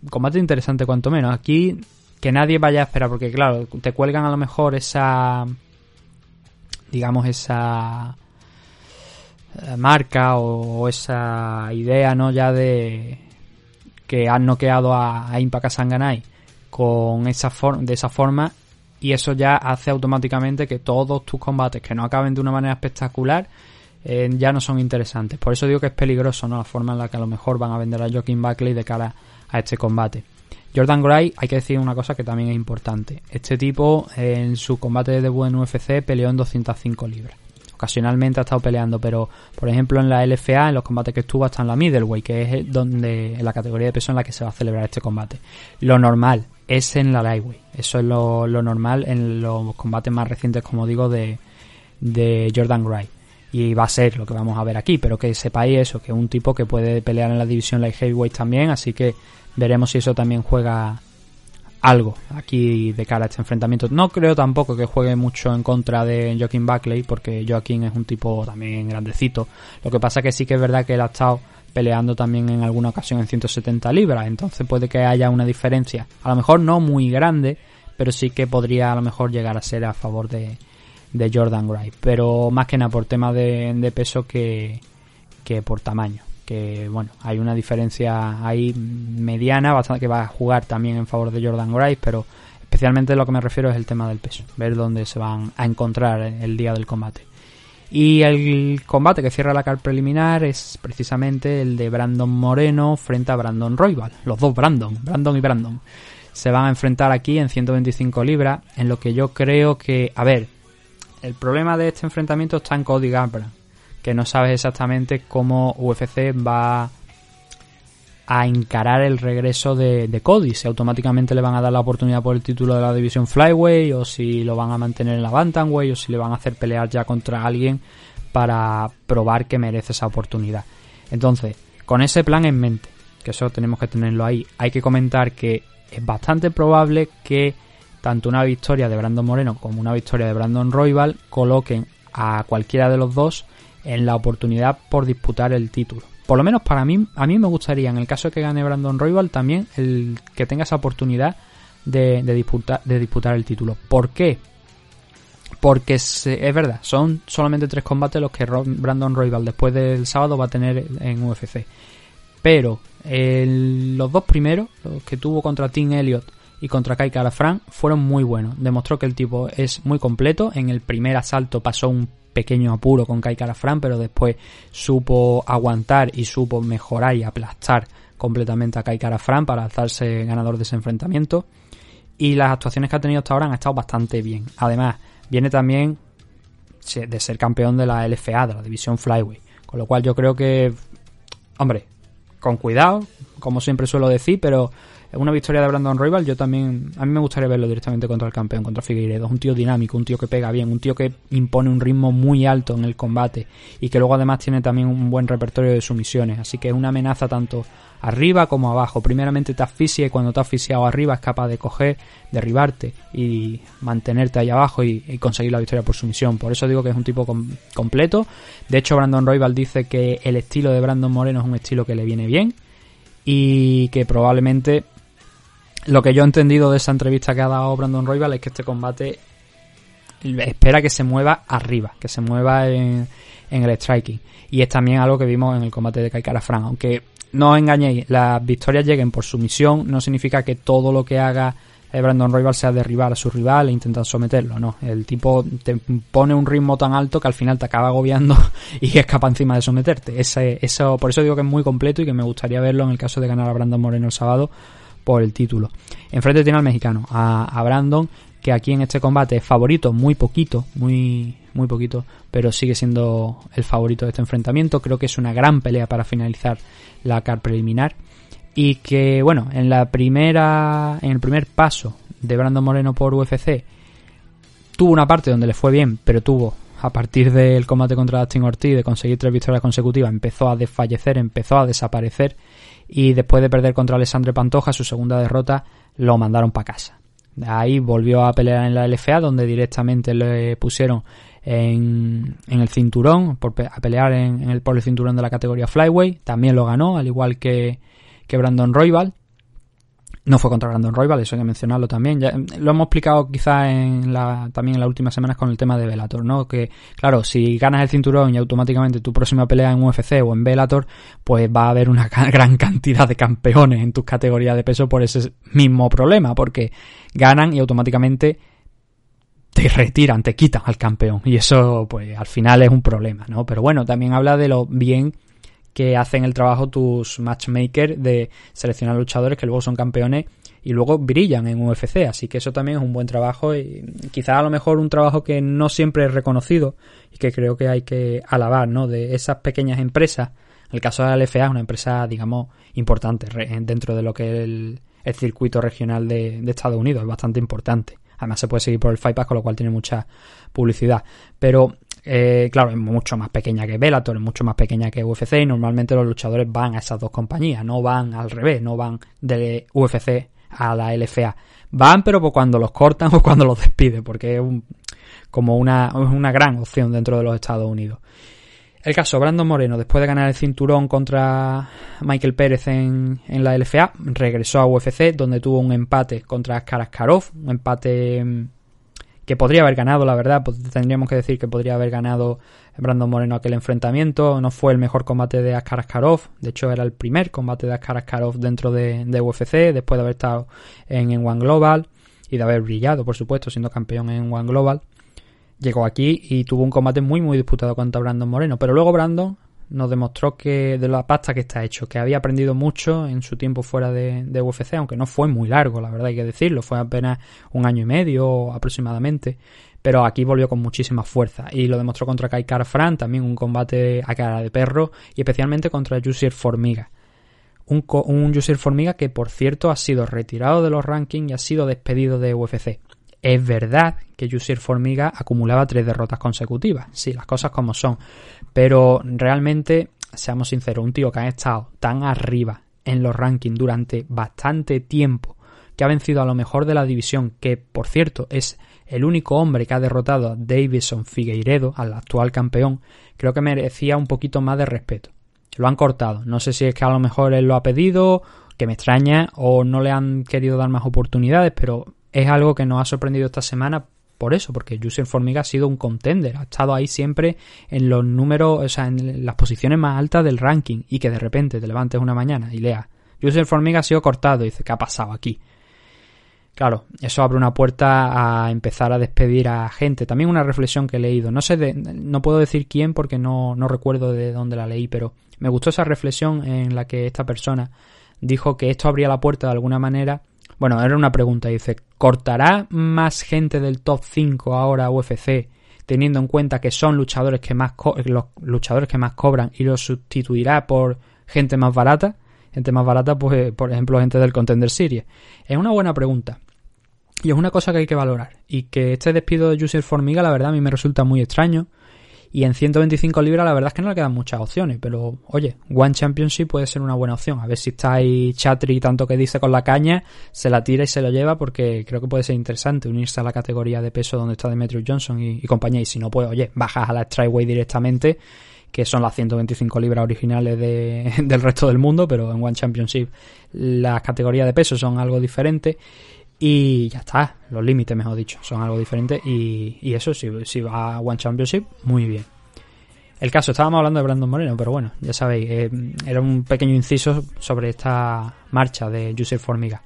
combate interesante cuanto menos. Aquí que nadie vaya a esperar, porque claro, te cuelgan a lo mejor esa, digamos, esa eh, marca o, esa idea, ¿no? Ya de que han noqueado a, a Impaka Sanganay con esa de esa forma y eso ya hace automáticamente que todos tus combates que no acaben de una manera espectacular eh, ya no son interesantes. Por eso digo que es peligroso, ¿no? La forma en la que a lo mejor van a vender a Joaquín Buckley de cara a este combate. Jordan Gray, hay que decir una cosa que también es importante. Este tipo en su combate de debut en UFC peleó en 205 libras. Ocasionalmente ha estado peleando, pero por ejemplo en la LFA, en los combates que estuvo hasta en la middleweight, que es donde en la categoría de peso en la que se va a celebrar este combate. Lo normal es en la lightweight. Eso es lo, normal en los combates más recientes, como digo, de, de Jordan Gray y va a ser lo que vamos a ver aquí, pero que sepáis eso, que es un tipo que puede pelear en la división light heavyweight también, así que veremos si eso también juega algo aquí de cara a este enfrentamiento. No creo tampoco que juegue mucho en contra de Joaquín Buckley, porque Joaquín es un tipo también grandecito. Lo que pasa que sí que es verdad que él ha estado peleando también en alguna ocasión en 170 libras, entonces puede que haya una diferencia. A lo mejor no muy grande, pero sí que podría a lo mejor llegar a ser a favor de, de Jordan Gray, pero más que nada por tema de, peso que, que, por tamaño. Que bueno, hay una diferencia ahí mediana, bastante que va a jugar también en favor de Jordan Gray, pero especialmente lo que me refiero es el tema del peso, ver dónde se van a encontrar el día del combate. Y el combate que cierra la car preliminar es precisamente el de Brandon Moreno frente a Brandon Royval. Los dos Brandon, Brandon y Brandon. Se van a enfrentar aquí en 125 libras, en lo que yo creo que, a ver, el problema de este enfrentamiento está en Cody Garbrandt, que no sabes exactamente cómo UFC va a encarar el regreso de, Cody, si automáticamente le van a dar la oportunidad por el título de la división Flyway o si lo van a mantener en la Bantamweight o si le van a hacer pelear ya contra alguien para probar que merece esa oportunidad. Entonces, con ese plan en mente, que eso tenemos que tenerlo ahí, hay que comentar que es bastante probable que tanto una victoria de Brandon Moreno como una victoria de Brandon Royval coloquen a cualquiera de los dos en la oportunidad por disputar el título. Por lo menos para mí, a mí me gustaría, en el caso de que gane Brandon Royval, también el que tenga esa oportunidad de, disputar, de disputar el título. ¿Por qué? Porque es verdad, son solamente tres combates los que Brandon Royval después del sábado va a tener en UFC. Pero los dos primeros, los que tuvo contra Tim Elliott y contra Kai Fran fueron muy buenos. Demostró que el tipo es muy completo. En el primer asalto pasó un pequeño apuro con Kai Fran, pero después supo aguantar y supo mejorar y aplastar completamente a Kai Fran para alzarse ganador de ese enfrentamiento. Y las actuaciones que ha tenido hasta ahora han estado bastante bien. Además, viene también de ser campeón de la LFA, de la división Flyway. Con lo cual yo creo que, hombre, con cuidado, como siempre suelo decir, pero una victoria de Brandon Royal, yo también, a mí me gustaría verlo directamente contra el campeón, contra Figueiredo. Es un tío dinámico, un tío que pega bien, un tío que impone un ritmo muy alto en el combate y que luego además tiene también un buen repertorio de sumisiones. Así que es una amenaza tanto arriba como abajo. Primeramente te asfixia y cuando te has asfixiado arriba es capaz de coger, derribarte y mantenerte ahí abajo y, conseguir la victoria por sumisión. Por eso digo que es un tipo completo. De hecho, Brandon Royal dice que el estilo de Brandon Moreno es un estilo que le viene bien y que probablemente lo que yo he entendido de esa entrevista que ha dado Brandon Royal es que este combate espera que se mueva arriba, que se mueva en, el striking. Y es también algo que vimos en el combate de Kai Fran. Aunque no os engañéis, las victorias lleguen por sumisión, no significa que todo lo que haga eh, Brandon Royal sea derribar a su rival e intentar someterlo, no. El tipo te pone un ritmo tan alto que al final te acaba agobiando y es capaz encima de someterte. Ese, eso, por eso digo que es muy completo y que me gustaría verlo en el caso de ganar a Brandon Moreno el sábado por el título. Enfrente tiene al mexicano, a, Brandon, que aquí en este combate es favorito, muy poquito, muy, muy poquito, pero sigue siendo el favorito de este enfrentamiento. Creo que es una gran pelea para finalizar la car preliminar. Y que, bueno, en la primera, en el primer paso de Brandon Moreno por UFC, tuvo una parte donde le fue bien, pero tuvo, a partir del combate contra Dustin Ortiz, de conseguir tres victorias consecutivas, empezó a desfallecer, empezó a desaparecer y después de perder contra Alessandro Pantoja, su segunda derrota, lo mandaron para casa. Ahí volvió a pelear en la LFA, donde directamente le pusieron en, el cinturón, por, a pelear en, el, por el cinturón de la categoría Flyway. También lo ganó, al igual que, que Brandon Royval. No fue contra Brandon Royal, eso hay que mencionarlo también. Ya, lo hemos explicado quizá en la, también en las últimas semanas con el tema de Velator, ¿no? Que, claro, si ganas el cinturón y automáticamente tu próxima pelea en UFC o en Velator, pues va a haber una gran cantidad de campeones en tus categorías de peso por ese mismo problema, porque ganan y automáticamente te retiran, te quitan al campeón. Y eso, pues, al final es un problema, ¿no? Pero bueno, también habla de lo bien que hacen el trabajo tus matchmakers de seleccionar luchadores que luego son campeones y luego brillan en UFC, así que eso también es un buen trabajo y quizás a lo mejor un trabajo que no siempre es reconocido y que creo que hay que alabar, ¿no? De esas pequeñas empresas. En el caso de la LFA es una empresa, digamos, importante dentro de lo que es el, circuito regional de, Estados Unidos, es bastante importante. Además se puede seguir por el Fight Pass, con lo cual tiene mucha publicidad. Pero eh, claro, es mucho más pequeña que Bellator, es mucho más pequeña que UFC y normalmente los luchadores van a esas dos compañías, no van al revés, no van de UFC a la LFA. Van, pero pues cuando los cortan o cuando los despiden, porque es como una, una gran opción dentro de los Estados Unidos. El caso, Brandon Moreno, después de ganar el cinturón contra Michael Pérez en, en la LFA, regresó a UFC, donde tuvo un empate contra Karaskarov, un empate mm, que podría haber ganado, la verdad, pues tendríamos que decir que podría haber ganado Brandon Moreno aquel enfrentamiento, no fue el mejor combate de Askar Askarov, de hecho era el primer combate de Askar Askarov dentro de, UFC, después de haber estado en, en One Global y de haber brillado, por supuesto, siendo campeón en One Global. Llegó aquí y tuvo un combate muy muy disputado contra Brandon Moreno, pero luego Brandon nos demostró que de la pasta que está hecho, que había aprendido mucho en su tiempo fuera de, UFC, aunque no fue muy largo, la verdad hay que decirlo, fue apenas un año y medio aproximadamente, pero aquí volvió con muchísima fuerza y lo demostró contra Kai Fran, también un combate a cara de perro y especialmente contra Jussier Formiga. Un, un Formiga que por cierto ha sido retirado de los rankings y ha sido despedido de UFC. Es verdad que Jussier Formiga acumulaba tres derrotas consecutivas, sí, las cosas como son, pero realmente, seamos sinceros, un tío que ha estado tan arriba en los rankings durante bastante tiempo, que ha vencido a lo mejor de la división, que por cierto es el único hombre que ha derrotado a Davison Figueiredo, al actual campeón, creo que merecía un poquito más de respeto. Lo han cortado, no sé si es que a lo mejor él lo ha pedido, que me extraña, o no le han querido dar más oportunidades, pero es algo que nos ha sorprendido esta semana por eso, porque Jusier Formiga ha sido un contender, ha estado ahí siempre en los números, o sea, en las posiciones más altas del ranking y que de repente te levantes una mañana y lea Jusier Formiga ha sido cortado y dice, ¿qué ha pasado aquí? Claro, eso abre una puerta a empezar a despedir a gente. También una reflexión que he leído. No sé, de, no puedo decir quién porque no, no recuerdo de dónde la leí, pero me gustó esa reflexión en la que esta persona dijo que esto abría la puerta de alguna manera bueno, era una pregunta, dice, ¿cortará más gente del top 5 ahora UFC teniendo en cuenta que son luchadores que más los luchadores que más cobran y los sustituirá por gente más barata? Gente más barata, pues, por ejemplo, gente del Contender Series. Es una buena pregunta. Y es una cosa que hay que valorar. Y que este despido de Juicer Formiga, la verdad, a mí me resulta muy extraño. Y en 125 libras la verdad es que no le quedan muchas opciones, pero oye, One Championship puede ser una buena opción. A ver si está ahí Chatri tanto que dice con la caña, se la tira y se lo lleva porque creo que puede ser interesante unirse a la categoría de peso donde está Demetrius Johnson y, compañía. Y si no, pues oye, bajas a la Strikeway directamente que son las 125 libras originales de, del resto del mundo, pero en One Championship las categorías de peso son algo diferentes. Y ya está, los límites, mejor dicho, son algo diferente. Y, y eso, si, si va a One Championship, muy bien. El caso, estábamos hablando de Brandon Moreno, pero bueno, ya sabéis, eh, era un pequeño inciso sobre esta marcha de Yusef Formiga.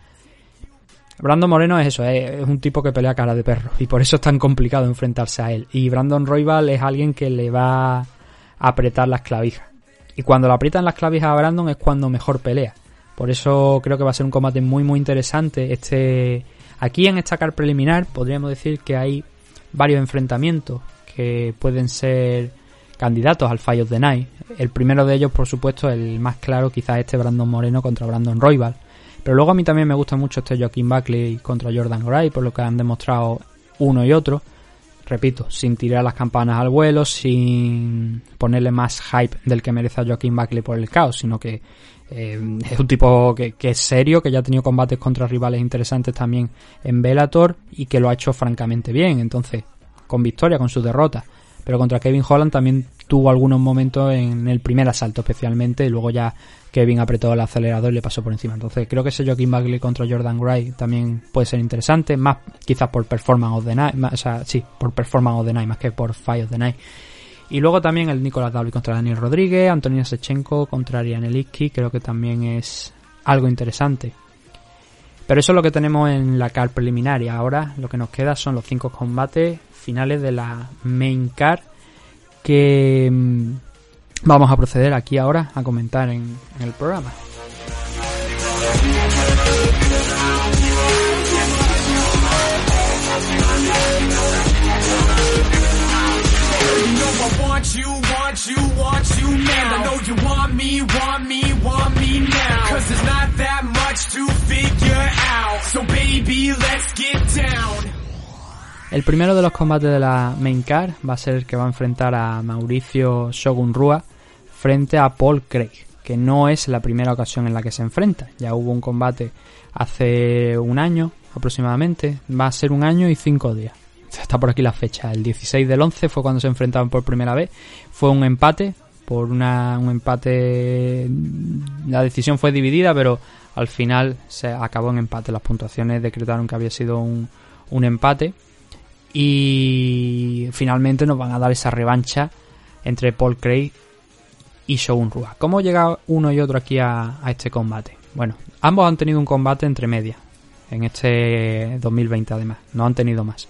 Brandon Moreno es eso, es, un tipo que pelea cara de perro y por eso es tan complicado enfrentarse a él. Y Brandon Royval es alguien que le va a apretar las clavijas. Y cuando le aprietan las clavijas a Brandon es cuando mejor pelea. Por eso creo que va a ser un combate muy muy interesante. Este aquí en esta car preliminar podríamos decir que hay varios enfrentamientos que pueden ser candidatos al Fight of the Night. El primero de ellos, por supuesto, el más claro, quizás este Brandon Moreno contra Brandon Royval. Pero luego a mí también me gusta mucho este Joaquin Buckley contra Jordan Gray, por lo que han demostrado uno y otro. Repito, sin tirar las campanas al vuelo, sin ponerle más hype del que merece a Joaquin Buckley por el caos, sino que eh, es un tipo que, es serio, que ya ha tenido combates contra rivales interesantes también en Bellator y que lo ha hecho francamente bien. Entonces, con victoria, con su derrota. Pero contra Kevin Holland también tuvo algunos momentos en el primer asalto especialmente y luego ya Kevin apretó el acelerador y le pasó por encima. Entonces creo que ese Joaquin Bagley contra Jordan Gray también puede ser interesante, más quizás por performance of the night, o sea, sí, por performance of the night más que por fight of the night. Y luego también el Nicolás David contra Daniel Rodríguez, Antonio Sechenko contra Ariane Elitsky, creo que también es algo interesante. Pero eso es lo que tenemos en la car preliminar y ahora lo que nos queda son los cinco combates finales de la main car que mm, vamos a proceder aquí ahora a comentar en, en el programa. El primero de los combates de la main card va a ser el que va a enfrentar a Mauricio Shogun Rua frente a Paul Craig, que no es la primera ocasión en la que se enfrenta. Ya hubo un combate hace un año aproximadamente, va a ser un año y cinco días. Está por aquí la fecha, el 16 del 11 fue cuando se enfrentaban por primera vez. Fue un empate, por una, un empate, la decisión fue dividida, pero al final se acabó en empate. Las puntuaciones decretaron que había sido un, un empate y finalmente nos van a dar esa revancha entre Paul Craig y Shogun Rua. ¿Cómo llega uno y otro aquí a, a este combate? Bueno, ambos han tenido un combate entre medias en este 2020 además, no han tenido más.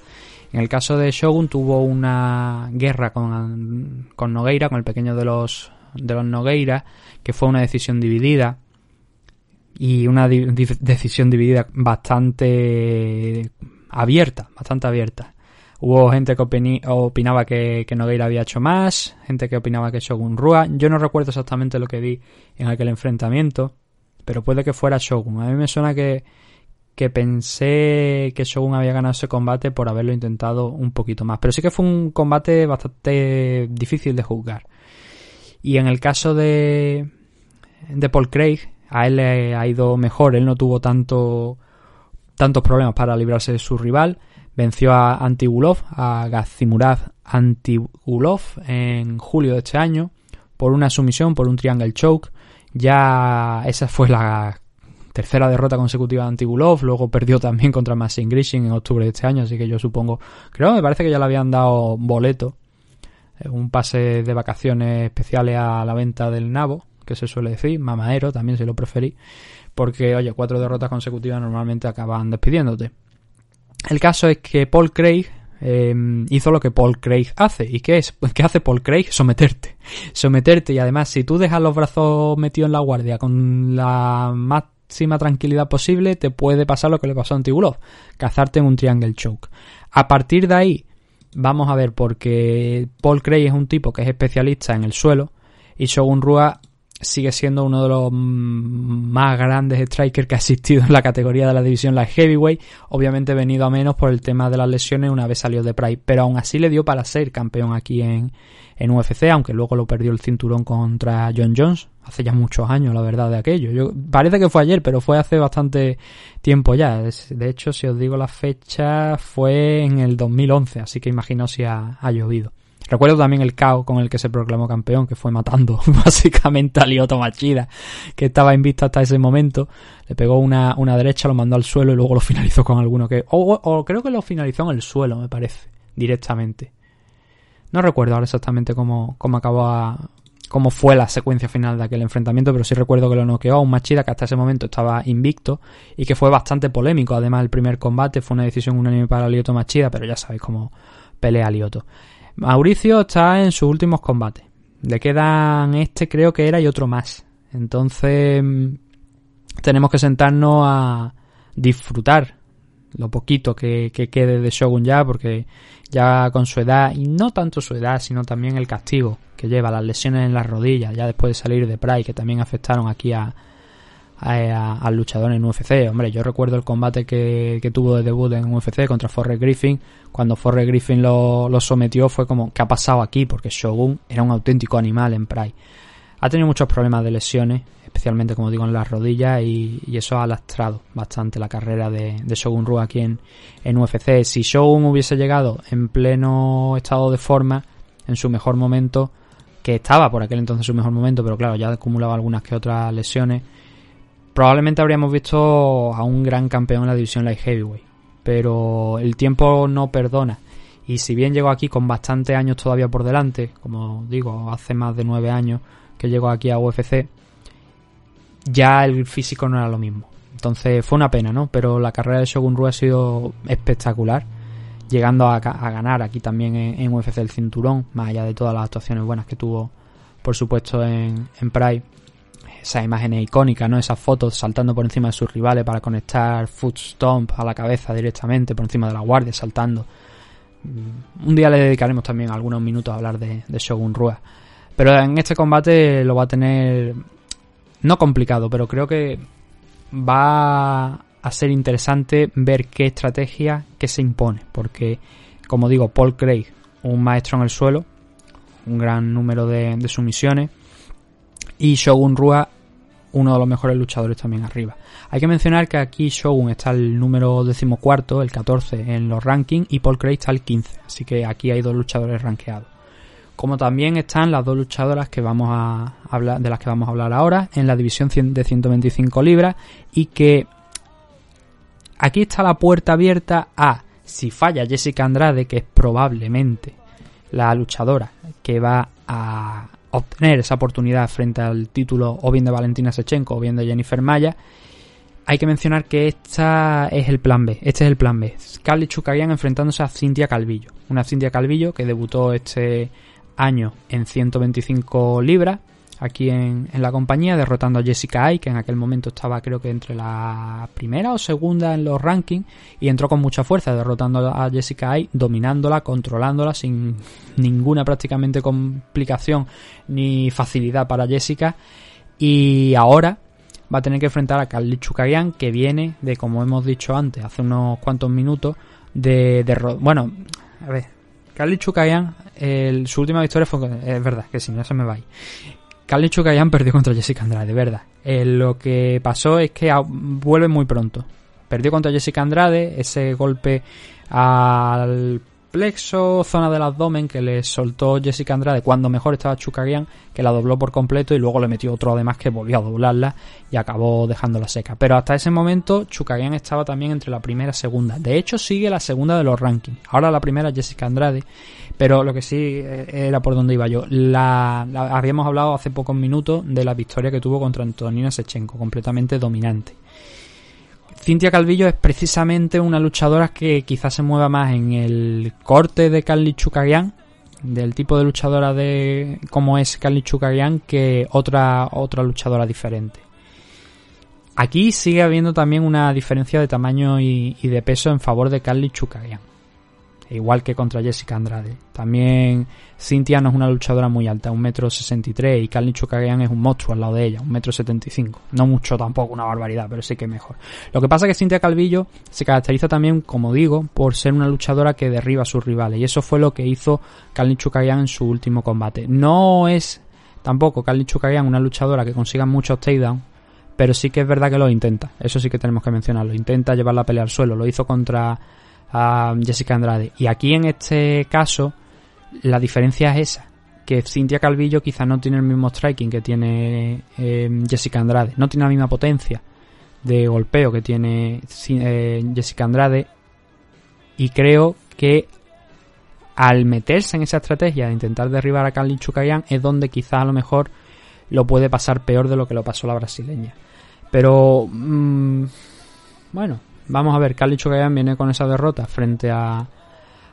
En el caso de Shogun tuvo una guerra con, con Nogueira, con el pequeño de los, de los Nogueira, que fue una decisión dividida y una decisión dividida bastante abierta, bastante abierta. Hubo gente que opinaba que, que Nogueira había hecho más, gente que opinaba que Shogun Rua. Yo no recuerdo exactamente lo que vi en aquel enfrentamiento, pero puede que fuera Shogun. A mí me suena que, que pensé que Shogun había ganado ese combate por haberlo intentado un poquito más. Pero sí que fue un combate bastante difícil de juzgar. Y en el caso de, de Paul Craig, a él le ha ido mejor. Él no tuvo tanto, tantos problemas para librarse de su rival. Venció a Antigulov, a Gazimurad Antigulov en julio de este año por una sumisión, por un triangle choke. Ya esa fue la tercera derrota consecutiva de Antigulov, luego perdió también contra Maxim Grishin en octubre de este año, así que yo supongo, creo, me parece que ya le habían dado boleto, eh, un pase de vacaciones especiales a la venta del nabo, que se suele decir, mamadero también si lo preferí, porque oye, cuatro derrotas consecutivas normalmente acaban despidiéndote. El caso es que Paul Craig eh, hizo lo que Paul Craig hace. ¿Y qué es? ¿Qué hace Paul Craig? Someterte. Someterte y además si tú dejas los brazos metidos en la guardia con la máxima tranquilidad posible, te puede pasar lo que le pasó a Antigulov. Cazarte en un triangle choke. A partir de ahí, vamos a ver, porque Paul Craig es un tipo que es especialista en el suelo y Shogun Rua sigue siendo uno de los más grandes strikers que ha existido en la categoría de la división light heavyweight, obviamente venido a menos por el tema de las lesiones una vez salió de Pride, pero aún así le dio para ser campeón aquí en, en UFC, aunque luego lo perdió el cinturón contra John Jones, hace ya muchos años la verdad de aquello, Yo, parece que fue ayer, pero fue hace bastante tiempo ya, de hecho si os digo la fecha fue en el 2011, así que imaginaos si ha llovido. Recuerdo también el caos con el que se proclamó campeón, que fue matando básicamente a Lyoto Machida, que estaba invicto hasta ese momento. Le pegó una, una derecha, lo mandó al suelo y luego lo finalizó con alguno que... O, o, creo que lo finalizó en el suelo, me parece, directamente. No recuerdo ahora exactamente cómo, cómo acabó cómo fue la secuencia final de aquel enfrentamiento, pero sí recuerdo que lo noqueó a un Machida que hasta ese momento estaba invicto y que fue bastante polémico. Además, el primer combate fue una decisión unánime para Lyoto Machida, pero ya sabéis cómo pelea Lyoto. Mauricio está en sus últimos combates. Le quedan este, creo que era, y otro más. Entonces, tenemos que sentarnos a disfrutar lo poquito que, que, quede de Shogun ya, porque ya con su edad, y no tanto su edad, sino también el castigo que lleva, las lesiones en las rodillas, ya después de salir de Pride, que también afectaron aquí a, al luchador en UFC. Hombre, yo recuerdo el combate que, que tuvo de debut en UFC contra Forrest Griffin. Cuando Forrest Griffin lo, lo sometió fue como, ¿qué ha pasado aquí? Porque Shogun era un auténtico animal en Pride. Ha tenido muchos problemas de lesiones, especialmente como digo en las rodillas, y, eso ha lastrado bastante la carrera de, Shogun Rua aquí en, en UFC. Si Shogun hubiese llegado en pleno estado de forma, en su mejor momento, que estaba por aquel entonces su mejor momento, pero claro, ya acumulaba algunas que otras lesiones, probablemente habríamos visto a un gran campeón en la división light heavyweight. Pero el tiempo no perdona. Y si bien llegó aquí con bastantes años todavía por delante, como digo, hace más de nueve años que llegó aquí a UFC, ya el físico no era lo mismo. Entonces fue una pena, ¿no? Pero la carrera de Shogun Rua ha sido espectacular, llegando a, ganar aquí también en, UFC el cinturón, más allá de todas las actuaciones buenas que tuvo por supuesto, en Pride. Esas imágenes icónicas, ¿no? Esas fotos saltando por encima de sus rivales para conectar Foot Stomp a la cabeza directamente, por encima de la guardia, saltando. Un día le dedicaremos también algunos minutos a hablar de, de Shogun Rua. Pero en este combate lo va a tener no complicado, pero creo que va a ser interesante ver qué estrategia que se impone, porque como digo, Paul Craig, un maestro en el suelo, un gran número de sumisiones, y Shogun Rua, uno de los mejores luchadores también arriba. Hay que mencionar que aquí Shogun está el número decimocuarto, el 14 en los rankings, y Paul Craig está el 15, así que aquí hay dos luchadores rankeados como también están las dos luchadoras que vamos a hablar, de las que vamos a hablar ahora en la división de 125 libras y que aquí está la puerta abierta a si falla Jessica Andrade, que es probablemente la luchadora que va a obtener esa oportunidad frente al título o bien de Valentina Sechenko o bien de Jennifer Maya, hay que mencionar que esta es el plan B. Este es el plan B. Carly Chukagian enfrentándose a Cintia Calvillo. Una Cintia Calvillo que debutó este año en 125 libras aquí en, en, la compañía, derrotando a Jessica Ay, que en aquel momento estaba creo que entre la primera o segunda en los rankings, y entró con mucha fuerza, derrotando a Jessica Ay, dominándola, controlándola sin ninguna prácticamente complicación ni facilidad para Jessica. Y ahora va a tener que enfrentar a Carly Chukagian, que viene de, como hemos dicho antes, hace unos cuantos minutos, de, de bueno, a ver, Carly Chukagian, el, su última victoria fue. Es verdad, que si no se me va. Carly Chukagian perdió contra Jessica Andrade, de verdad. Eh, lo que pasó es que vuelve muy pronto. Perdió contra Jessica Andrade, ese golpe al plexo, zona del abdomen que le soltó Jessica Andrade cuando mejor estaba Chukagian, que la dobló por completo y luego le metió otro además que volvió a doblarla y acabó dejándola seca. Pero hasta ese momento Chukagian estaba también entre la primera y segunda. De hecho sigue la segunda de los rankings. Ahora la primera es Jessica Andrade, pero lo que sí eh, era por donde iba yo. La, la habíamos hablado hace pocos minutos de la victoria que tuvo contra Antonina Sechenko, completamente dominante. Cintia Calvillo es precisamente una luchadora que quizás se mueva más en el corte de Carly Chukagian, del tipo de luchadora de como es Carly Chukagian, que otra, otra luchadora diferente. Aquí sigue habiendo también una diferencia de tamaño y, de peso en favor de Carly Chukagian. Igual que contra Jessica Andrade. También Cintia no es una luchadora muy alta, 1,63m, y Carly Chukagian es un monstruo al lado de ella, 1,75m. No mucho tampoco, una barbaridad, pero sí que mejor. Lo que pasa es que Cintia Calvillo se caracteriza también, como digo, por ser una luchadora que derriba a sus rivales, y eso fue lo que hizo Carly Chukagian en su último combate. No es tampoco Carly Chukagian una luchadora que consiga muchos takedowns, pero sí que es verdad que lo intenta. Eso sí que tenemos que mencionarlo. Intenta llevar la pelea al suelo. Lo hizo contra a Jessica Andrade. Y aquí en este caso, la diferencia es esa. Que Cintia Calvillo quizás no tiene el mismo striking que tiene eh, Jessica Andrade. No tiene la misma potencia de golpeo que tiene eh, Jessica Andrade. Y creo que al meterse en esa estrategia de intentar derribar a Carly Chukayan es donde quizás a lo mejor lo puede pasar peor de lo que lo pasó la brasileña. Pero mmm, bueno, vamos a ver, Chukayan viene con esa derrota frente a,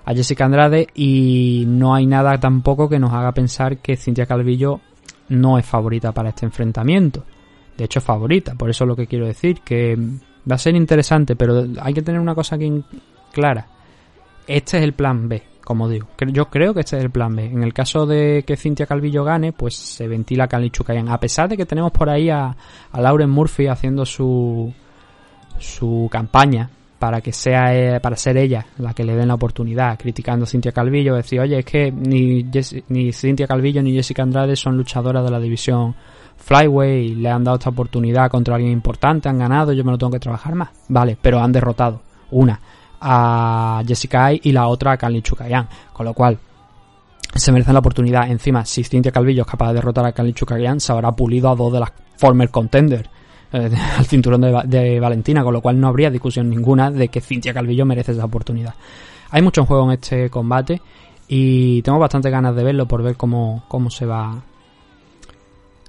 a Jessica Andrade y no hay nada tampoco que nos haga pensar que Cintia Calvillo no es favorita para este enfrentamiento. De hecho favorita, por eso es lo que quiero decir, que va a ser interesante, pero hay que tener una cosa aquí clara. Este es el plan B, como digo. Yo creo que este es el plan B. En el caso de que Cintia Calvillo gane, pues se ventila Carly Chukayan. A pesar de que tenemos por ahí a, a Lauren Murphy haciendo su, su campaña para que sea eh, para ser ella la que le den la oportunidad, criticando a Cintia Calvillo, decir, oye, es que ni, ni Cintia Calvillo ni Jessica Andrade son luchadoras de la división Flyway y le han dado esta oportunidad contra alguien importante, han ganado, yo me lo tengo que trabajar más. Vale, pero han derrotado una a Jessica Ai y la otra a Carly Chukayan, con lo cual se merecen la oportunidad. Encima, si Cintia Calvillo es capaz de derrotar a Carly Chukayan, se habrá pulido a dos de las former contenders eh, al cinturón de, de, Valentina, con lo cual no habría discusión ninguna de que Cintia Calvillo merece esa oportunidad. Hay mucho en juego en este combate y tengo bastante ganas de verlo por ver cómo, cómo se va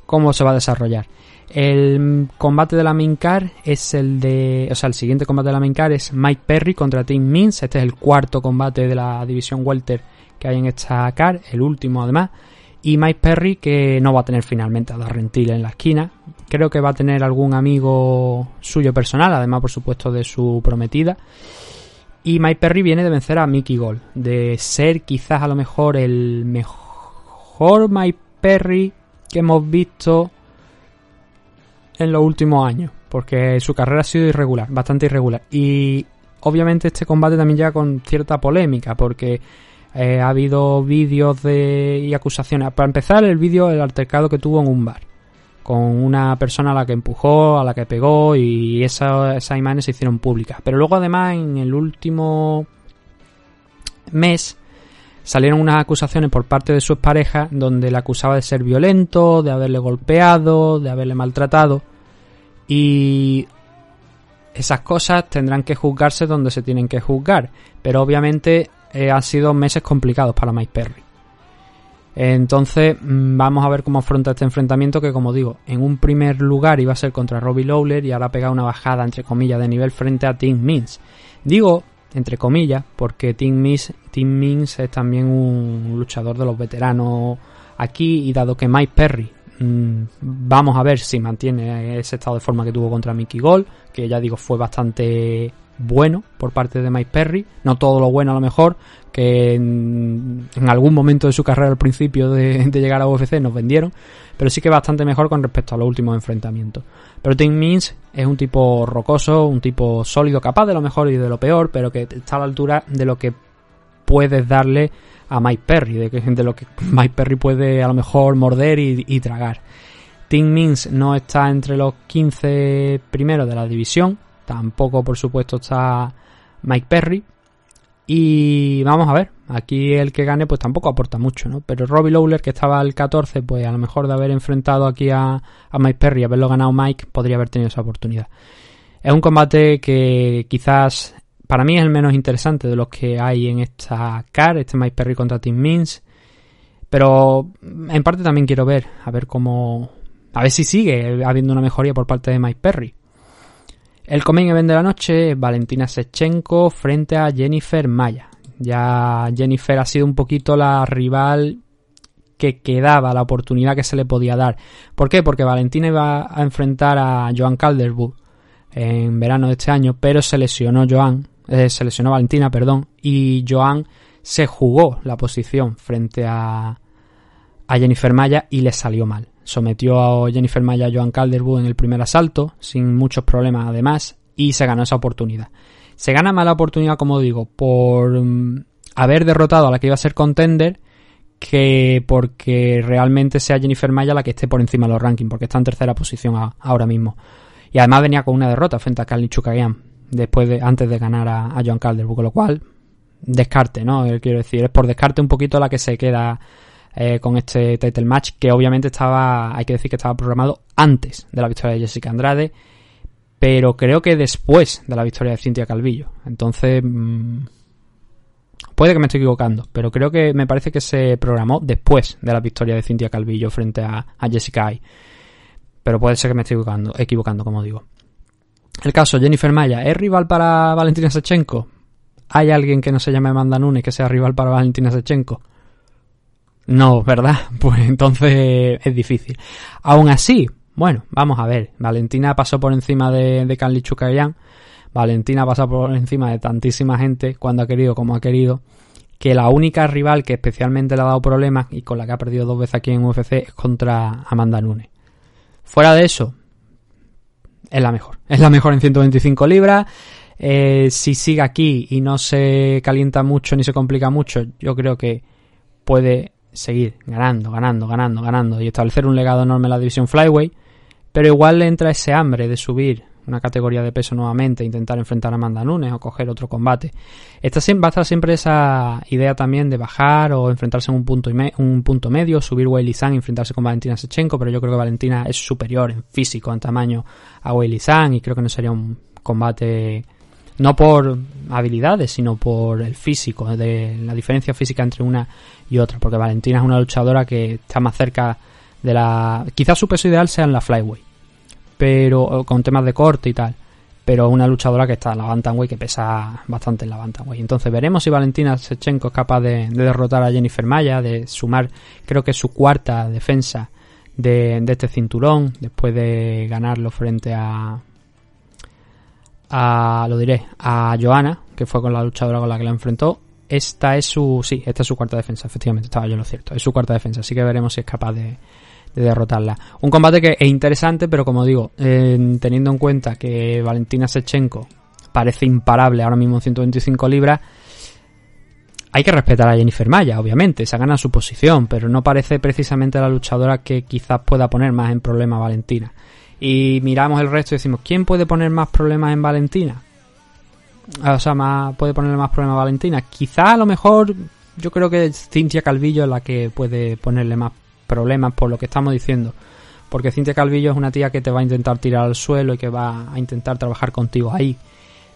cómo se va a desarrollar. El combate de la main car es el de, o sea, el siguiente combate de la main car es Mike Perry contra Tim Means. Este es el cuarto combate de la división welter que hay en esta car, el último además. Y Mike Perry que no va a tener finalmente a Darren Till en la esquina. Creo que va a tener algún amigo suyo personal, además por supuesto de su prometida. Y Mike Perry viene de vencer a Mickey Gold, de ser quizás a lo mejor el mejor Mike Perry que hemos visto en los últimos años, porque su carrera ha sido irregular, bastante irregular. Y obviamente este combate también llega con cierta polémica, porque eh, ha habido vídeos de y acusaciones. Para empezar, el vídeo del altercado que tuvo en un bar con una persona a la que empujó, a la que pegó y esa, esas imágenes se hicieron públicas. Pero luego además en el último mes salieron unas acusaciones por parte de sus parejas donde le acusaba de ser violento, de haberle golpeado, de haberle maltratado y esas cosas tendrán que juzgarse donde se tienen que juzgar, pero obviamente eh, han sido meses complicados para Mike Perry. Entonces mm, vamos a ver cómo afronta este enfrentamiento que como digo, en un primer lugar iba a ser contra Robbie Lawler y ahora ha pegado una bajada entre comillas de nivel frente a Tim Means. Digo entre comillas porque Tim Means, Tim Means es también un luchador de los veteranos aquí y dado que Mike Perry mm, vamos a ver si mantiene ese estado de forma que tuvo contra Mickey Gold, que ya digo fue bastante bueno por parte de Mike Perry, no todo lo bueno a lo mejor, que en, algún momento de su carrera al principio de, llegar a UFC nos vendieron, pero sí que bastante mejor con respecto a los últimos enfrentamientos. Pero Tim Means es un tipo rocoso, un tipo sólido, capaz de lo mejor y de lo peor, pero que está a la altura de lo que puedes darle a Mike Perry, de, que, lo que Mike Perry puede a lo mejor morder y, y tragar. Tim Means no está entre los 15 primeros de la división, Tampoco, por supuesto, está Mike Perry. Y vamos a ver, aquí el que gane pues tampoco aporta mucho, ¿no? Pero Robbie Lawler, que estaba al 14, pues a lo mejor de haber enfrentado aquí a, a Mike Perry haberlo ganado Mike, podría haber tenido esa oportunidad. Es un combate que quizás para mí es el menos interesante de los que hay en esta car, este Mike Perry contra Tim Means. Pero en parte también quiero ver, a ver cómo... A ver si sigue habiendo una mejoría por parte de Mike Perry. El coming event de la noche Valentina Sechenko frente a Jennifer Maya. Ya Jennifer ha sido un poquito la rival que quedaba, la oportunidad que se le podía dar. ¿Por qué? Porque Valentina iba a enfrentar a Joan Calderwood en verano de este año, pero se lesionó Joan, eh, se lesionó Valentina, perdón, y Joan se jugó la posición frente a, a Jennifer Maya y le salió mal. Sometió a Jennifer Maya a Joan Calderwood en el primer asalto, sin muchos problemas además, y se ganó esa oportunidad. Se gana mala oportunidad, como digo, por um, haber derrotado a la que iba a ser contender, que porque realmente sea Jennifer Maya la que esté por encima de los rankings, porque está en tercera posición ahora mismo. Y además venía con una derrota frente a Carly Chukagian, después de, antes de ganar a, a Joan Calderwood, con lo cual, descarte, ¿no? Eh, quiero decir, es por descarte un poquito la que se queda eh, con este title match que obviamente estaba, hay que decir que estaba programado antes de la victoria de Jessica Andrade, pero creo que después de la victoria de Cintia Calvillo. Entonces, mmm, puede que me estoy equivocando, pero creo que me parece que se programó después de la victoria de Cintia Calvillo frente a, a Jessica Ay. Pero puede ser que me estoy equivocando, equivocando, como digo. El caso, Jennifer Maya, ¿es rival para Valentina Sechenko? ¿Hay alguien que no se llame Amanda Nunes que sea rival para Valentina Sechenko? No, ¿verdad? Pues entonces es difícil. Aún así, bueno, vamos a ver. Valentina pasó por encima de, de Carly. Valentina pasó por encima de tantísima gente cuando ha querido como ha querido. Que la única rival que especialmente le ha dado problemas y con la que ha perdido dos veces aquí en UFC es contra Amanda Nunes. Fuera de eso, es la mejor. Es la mejor en 125 libras. Eh, si sigue aquí y no se calienta mucho ni se complica mucho, yo creo que puede seguir ganando, ganando, ganando, ganando y establecer un legado enorme en la división Flyway, pero igual le entra ese hambre de subir una categoría de peso nuevamente, intentar enfrentar a Amanda Nunes o coger otro combate. Esta va a estar siempre esa idea también de bajar o enfrentarse en un punto, y un punto medio, subir Weili Zhang y enfrentarse con Valentina Sechenko, pero yo creo que Valentina es superior en físico, en tamaño a Weili Zhang y creo que no sería un combate no por habilidades, sino por el físico, de la diferencia física entre una y otra, porque Valentina es una luchadora que está más cerca de la... Quizás su peso ideal sea en la flyway, pero con temas de corte y tal. pero una luchadora que está en la Bantamweight que pesa bastante en la Bantamweight. Entonces veremos si Valentina Sechenko es capaz de, de derrotar a Jennifer Maya, de sumar, creo que su cuarta defensa de, de este cinturón, después de ganarlo frente a, a, lo diré, a Joana, que fue con la luchadora con la que la enfrentó. Esta es su, sí, esta es su cuarta defensa, efectivamente, estaba yo en lo cierto, es su cuarta defensa, así que veremos si es capaz de, de derrotarla. Un combate que es interesante, pero como digo, teniendo en cuenta que Valentina Sechenko parece imparable ahora mismo en 125 libras, hay que respetar a Jennifer Maya, obviamente, se gana su posición, pero no parece precisamente la luchadora que quizás pueda poner más en problema a Valentina. Y miramos el resto y decimos, ¿quién puede poner más problemas en Valentina? O sea, más, puede ponerle más problemas a Valentina. Quizá a lo mejor yo creo que Cintia Calvillo es la que puede ponerle más problemas por lo que estamos diciendo. Porque Cintia Calvillo es una tía que te va a intentar tirar al suelo y que va a intentar trabajar contigo ahí.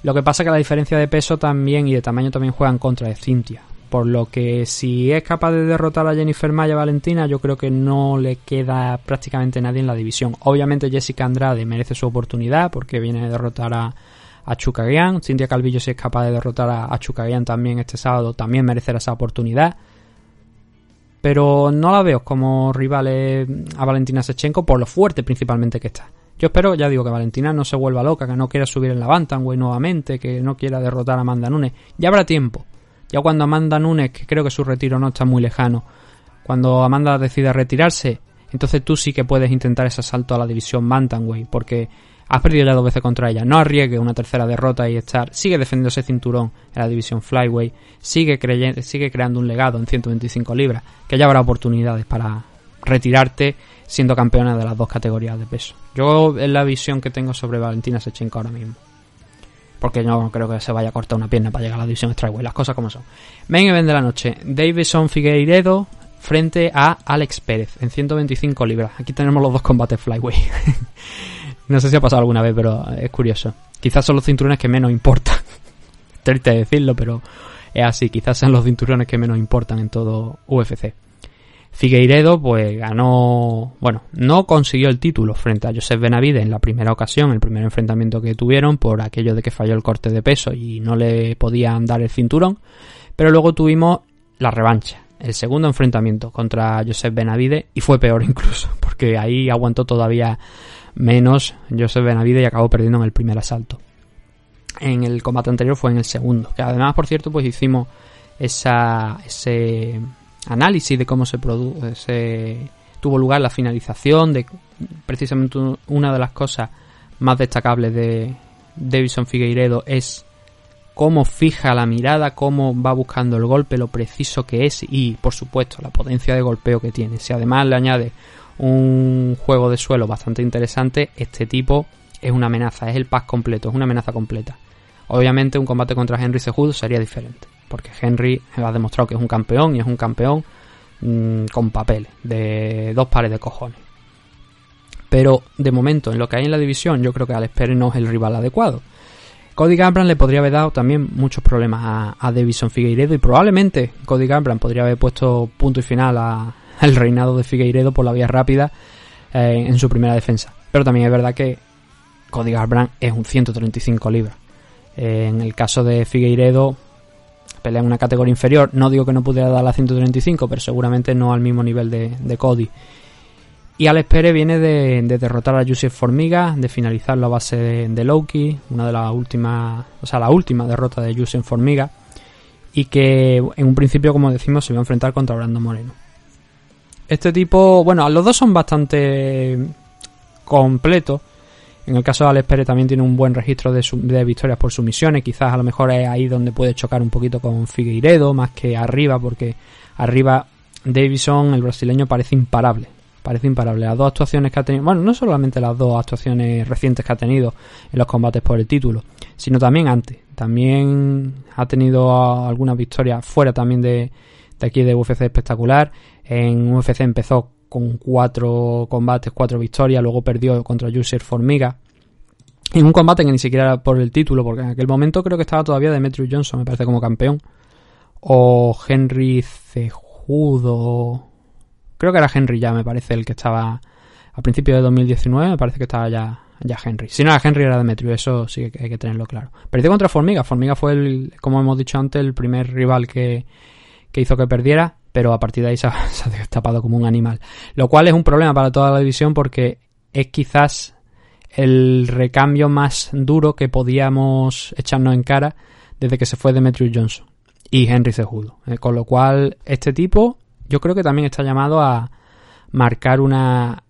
Lo que pasa es que la diferencia de peso también y de tamaño también juega en contra de Cintia. Por lo que si es capaz de derrotar a Jennifer Maya Valentina, yo creo que no le queda prácticamente nadie en la división. Obviamente Jessica Andrade merece su oportunidad porque viene a derrotar a, a Chukagian. Cintia Calvillo si es capaz de derrotar a, a Chukagian también este sábado, también merecerá esa oportunidad. Pero no la veo como rivales a Valentina Sechenko por lo fuerte principalmente que está. Yo espero, ya digo, que Valentina no se vuelva loca, que no quiera subir en la Bantamweight nuevamente, que no quiera derrotar a Amanda Nunes. Ya habrá tiempo. Ya cuando Amanda Nunes, que creo que su retiro no está muy lejano, cuando Amanda decida retirarse, entonces tú sí que puedes intentar ese salto a la división Bantamweight, porque has perdido ya dos veces contra ella. No arriesgue una tercera derrota y estar. Sigue defendiendo ese cinturón en la división Flyweight. Sigue, creyendo, sigue creando un legado en 125 libras. Que ya habrá oportunidades para retirarte siendo campeona de las dos categorías de peso. Yo es la visión que tengo sobre Valentina Sechenko ahora mismo. Porque no creo que se vaya a cortar una pierna para llegar a la división Strikeway. Las cosas como son. Main event de la noche. Davison Figueiredo frente a Alex Pérez en 125 libras. Aquí tenemos los dos combates Flyway. no sé si ha pasado alguna vez, pero es curioso. Quizás son los cinturones que menos importan. Triste decirlo, pero es así. Quizás sean los cinturones que menos importan en todo UFC. Figueiredo pues ganó, bueno, no consiguió el título frente a Joseph Benavide en la primera ocasión, el primer enfrentamiento que tuvieron por aquello de que falló el corte de peso y no le podían dar el cinturón, pero luego tuvimos la revancha, el segundo enfrentamiento contra Joseph Benavide y fue peor incluso, porque ahí aguantó todavía menos Joseph Benavide y acabó perdiendo en el primer asalto. En el combate anterior fue en el segundo, que además, por cierto, pues hicimos esa, ese análisis de cómo se, se tuvo lugar la finalización, de precisamente una de las cosas más destacables de Davison Figueiredo es cómo fija la mirada, cómo va buscando el golpe, lo preciso que es y, por supuesto, la potencia de golpeo que tiene. Si además le añade un juego de suelo bastante interesante, este tipo es una amenaza, es el pack completo, es una amenaza completa. Obviamente un combate contra Henry Cejudo sería diferente porque Henry ha demostrado que es un campeón y es un campeón mmm, con papel, de dos pares de cojones. Pero de momento, en lo que hay en la división, yo creo que Alex no es el rival adecuado. Cody Gambran le podría haber dado también muchos problemas a, a Davison Figueiredo y probablemente Cody Gambran podría haber puesto punto y final al reinado de Figueiredo por la vía rápida eh, en su primera defensa. Pero también es verdad que Cody Gambran es un 135 libras. Eh, en el caso de Figueiredo, pelea en una categoría inferior. No digo que no pudiera dar la 135, pero seguramente no al mismo nivel de, de Cody. Y Alex Pérez viene de, de derrotar a Joseph Formiga, de finalizar la base de, Loki, una de las últimas, o sea, la última derrota de Joseph Formiga, y que en un principio, como decimos, se iba a enfrentar contra Brando Moreno. Este tipo, bueno, los dos son bastante completos. En el caso de Alex Pérez también tiene un buen registro de, de, victorias por sumisiones. Quizás a lo mejor es ahí donde puede chocar un poquito con Figueiredo, más que arriba, porque arriba Davison, el brasileño, parece imparable. Parece imparable. Las dos actuaciones que ha tenido, bueno, no solamente las dos actuaciones recientes que ha tenido en los combates por el título, sino también antes. También ha tenido algunas victorias fuera también de, de aquí de UFC espectacular. En UFC empezó con cuatro combates, cuatro victorias, luego perdió contra User Formiga. En un combate que ni siquiera era por el título, porque en aquel momento creo que estaba todavía Demetrius Johnson, me parece, como campeón. O Henry Cejudo. Creo que era Henry ya, me parece, el que estaba a principios de 2019, me parece que estaba ya ya Henry. Si no era Henry, era Demetrius, eso sí que hay que tenerlo claro. Perdió contra Formiga. Formiga fue, el, como hemos dicho antes, el primer rival que, que hizo que perdiera, pero a partir de ahí se ha, destapado como un animal. Lo cual es un problema para toda la división porque es quizás el recambio más duro que podíamos echarnos en cara desde que se fue Demetrius Johnson y Henry Cejudo. Eh, con lo cual, este tipo yo creo que también está llamado a marcar una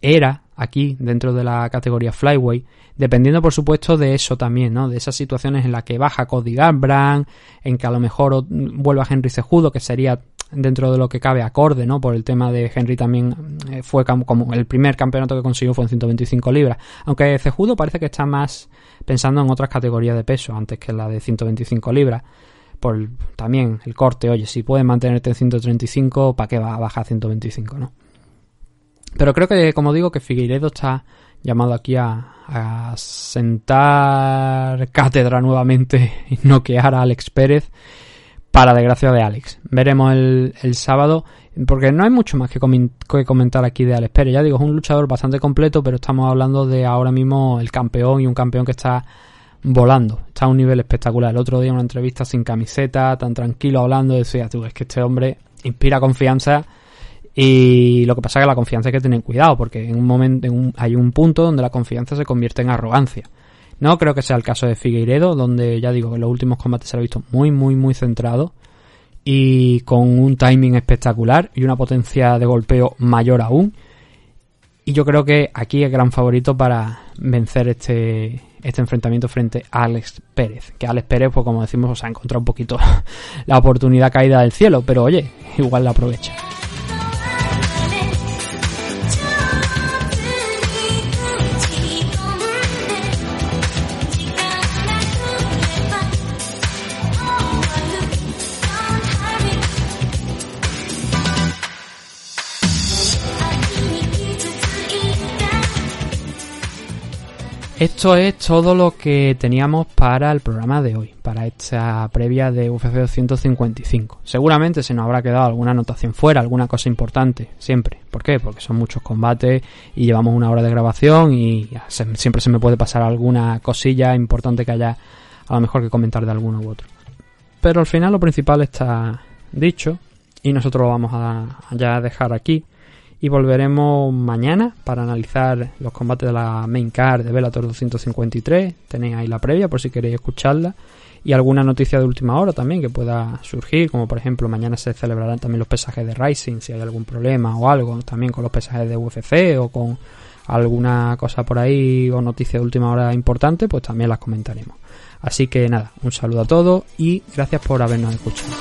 era aquí dentro de la categoría Flyway, dependiendo por supuesto de eso también, ¿no? De esas situaciones en las que baja Cody Garbrandt, en que a lo mejor vuelva Henry Cejudo, que sería dentro de lo que cabe acorde, ¿no? Por el tema de Henry también eh, fue como el primer campeonato que consiguió fue en 125 libras, aunque Cejudo parece que está más pensando en otras categorías de peso antes que la de 125 libras. Por también el corte, oye, si puedes mantenerte en 135, ¿para qué va a bajar a 125, no? Pero creo que, como digo, que Figueiredo está llamado aquí a, a sentar cátedra nuevamente y noquear a Alex Pérez para desgracia de Alex. Veremos el, el sábado, porque no hay mucho más que, comen- que comentar aquí de Alex Pérez. Ya digo, es un luchador bastante completo, pero estamos hablando de ahora mismo el campeón y un campeón que está volando. Está a un nivel espectacular. El otro día una entrevista sin camiseta, tan tranquilo hablando, decía tú, es que este hombre inspira confianza y lo que pasa es que la confianza hay que tener cuidado, porque en un momento en un- hay un punto donde la confianza se convierte en arrogancia. No creo que sea el caso de Figueiredo, donde ya digo que en los últimos combates se lo ha visto muy, muy, muy centrado y con un timing espectacular y una potencia de golpeo mayor aún. Y yo creo que aquí es gran favorito para vencer este, este enfrentamiento frente a Alex Pérez. Que Alex Pérez, pues como decimos, os ha encontrado un poquito la oportunidad caída del cielo, pero oye, igual la aprovecha. Esto es todo lo que teníamos para el programa de hoy, para esta previa de UFC 255. Seguramente se nos habrá quedado alguna anotación fuera, alguna cosa importante, siempre. ¿Por qué? Porque son muchos combates y llevamos una hora de grabación y siempre se me puede pasar alguna cosilla importante que haya a lo mejor que comentar de alguno u otro. Pero al final lo principal está dicho y nosotros lo vamos a, a ya dejar aquí y volveremos mañana para analizar los combates de la main card de Bellator 253. Tenéis ahí la previa por si queréis escucharla y alguna noticia de última hora también que pueda surgir, como por ejemplo mañana se celebrarán también los pesajes de Rising si hay algún problema o algo, también con los pesajes de UFC o con alguna cosa por ahí o noticia de última hora importante, pues también las comentaremos. Así que nada, un saludo a todos y gracias por habernos escuchado.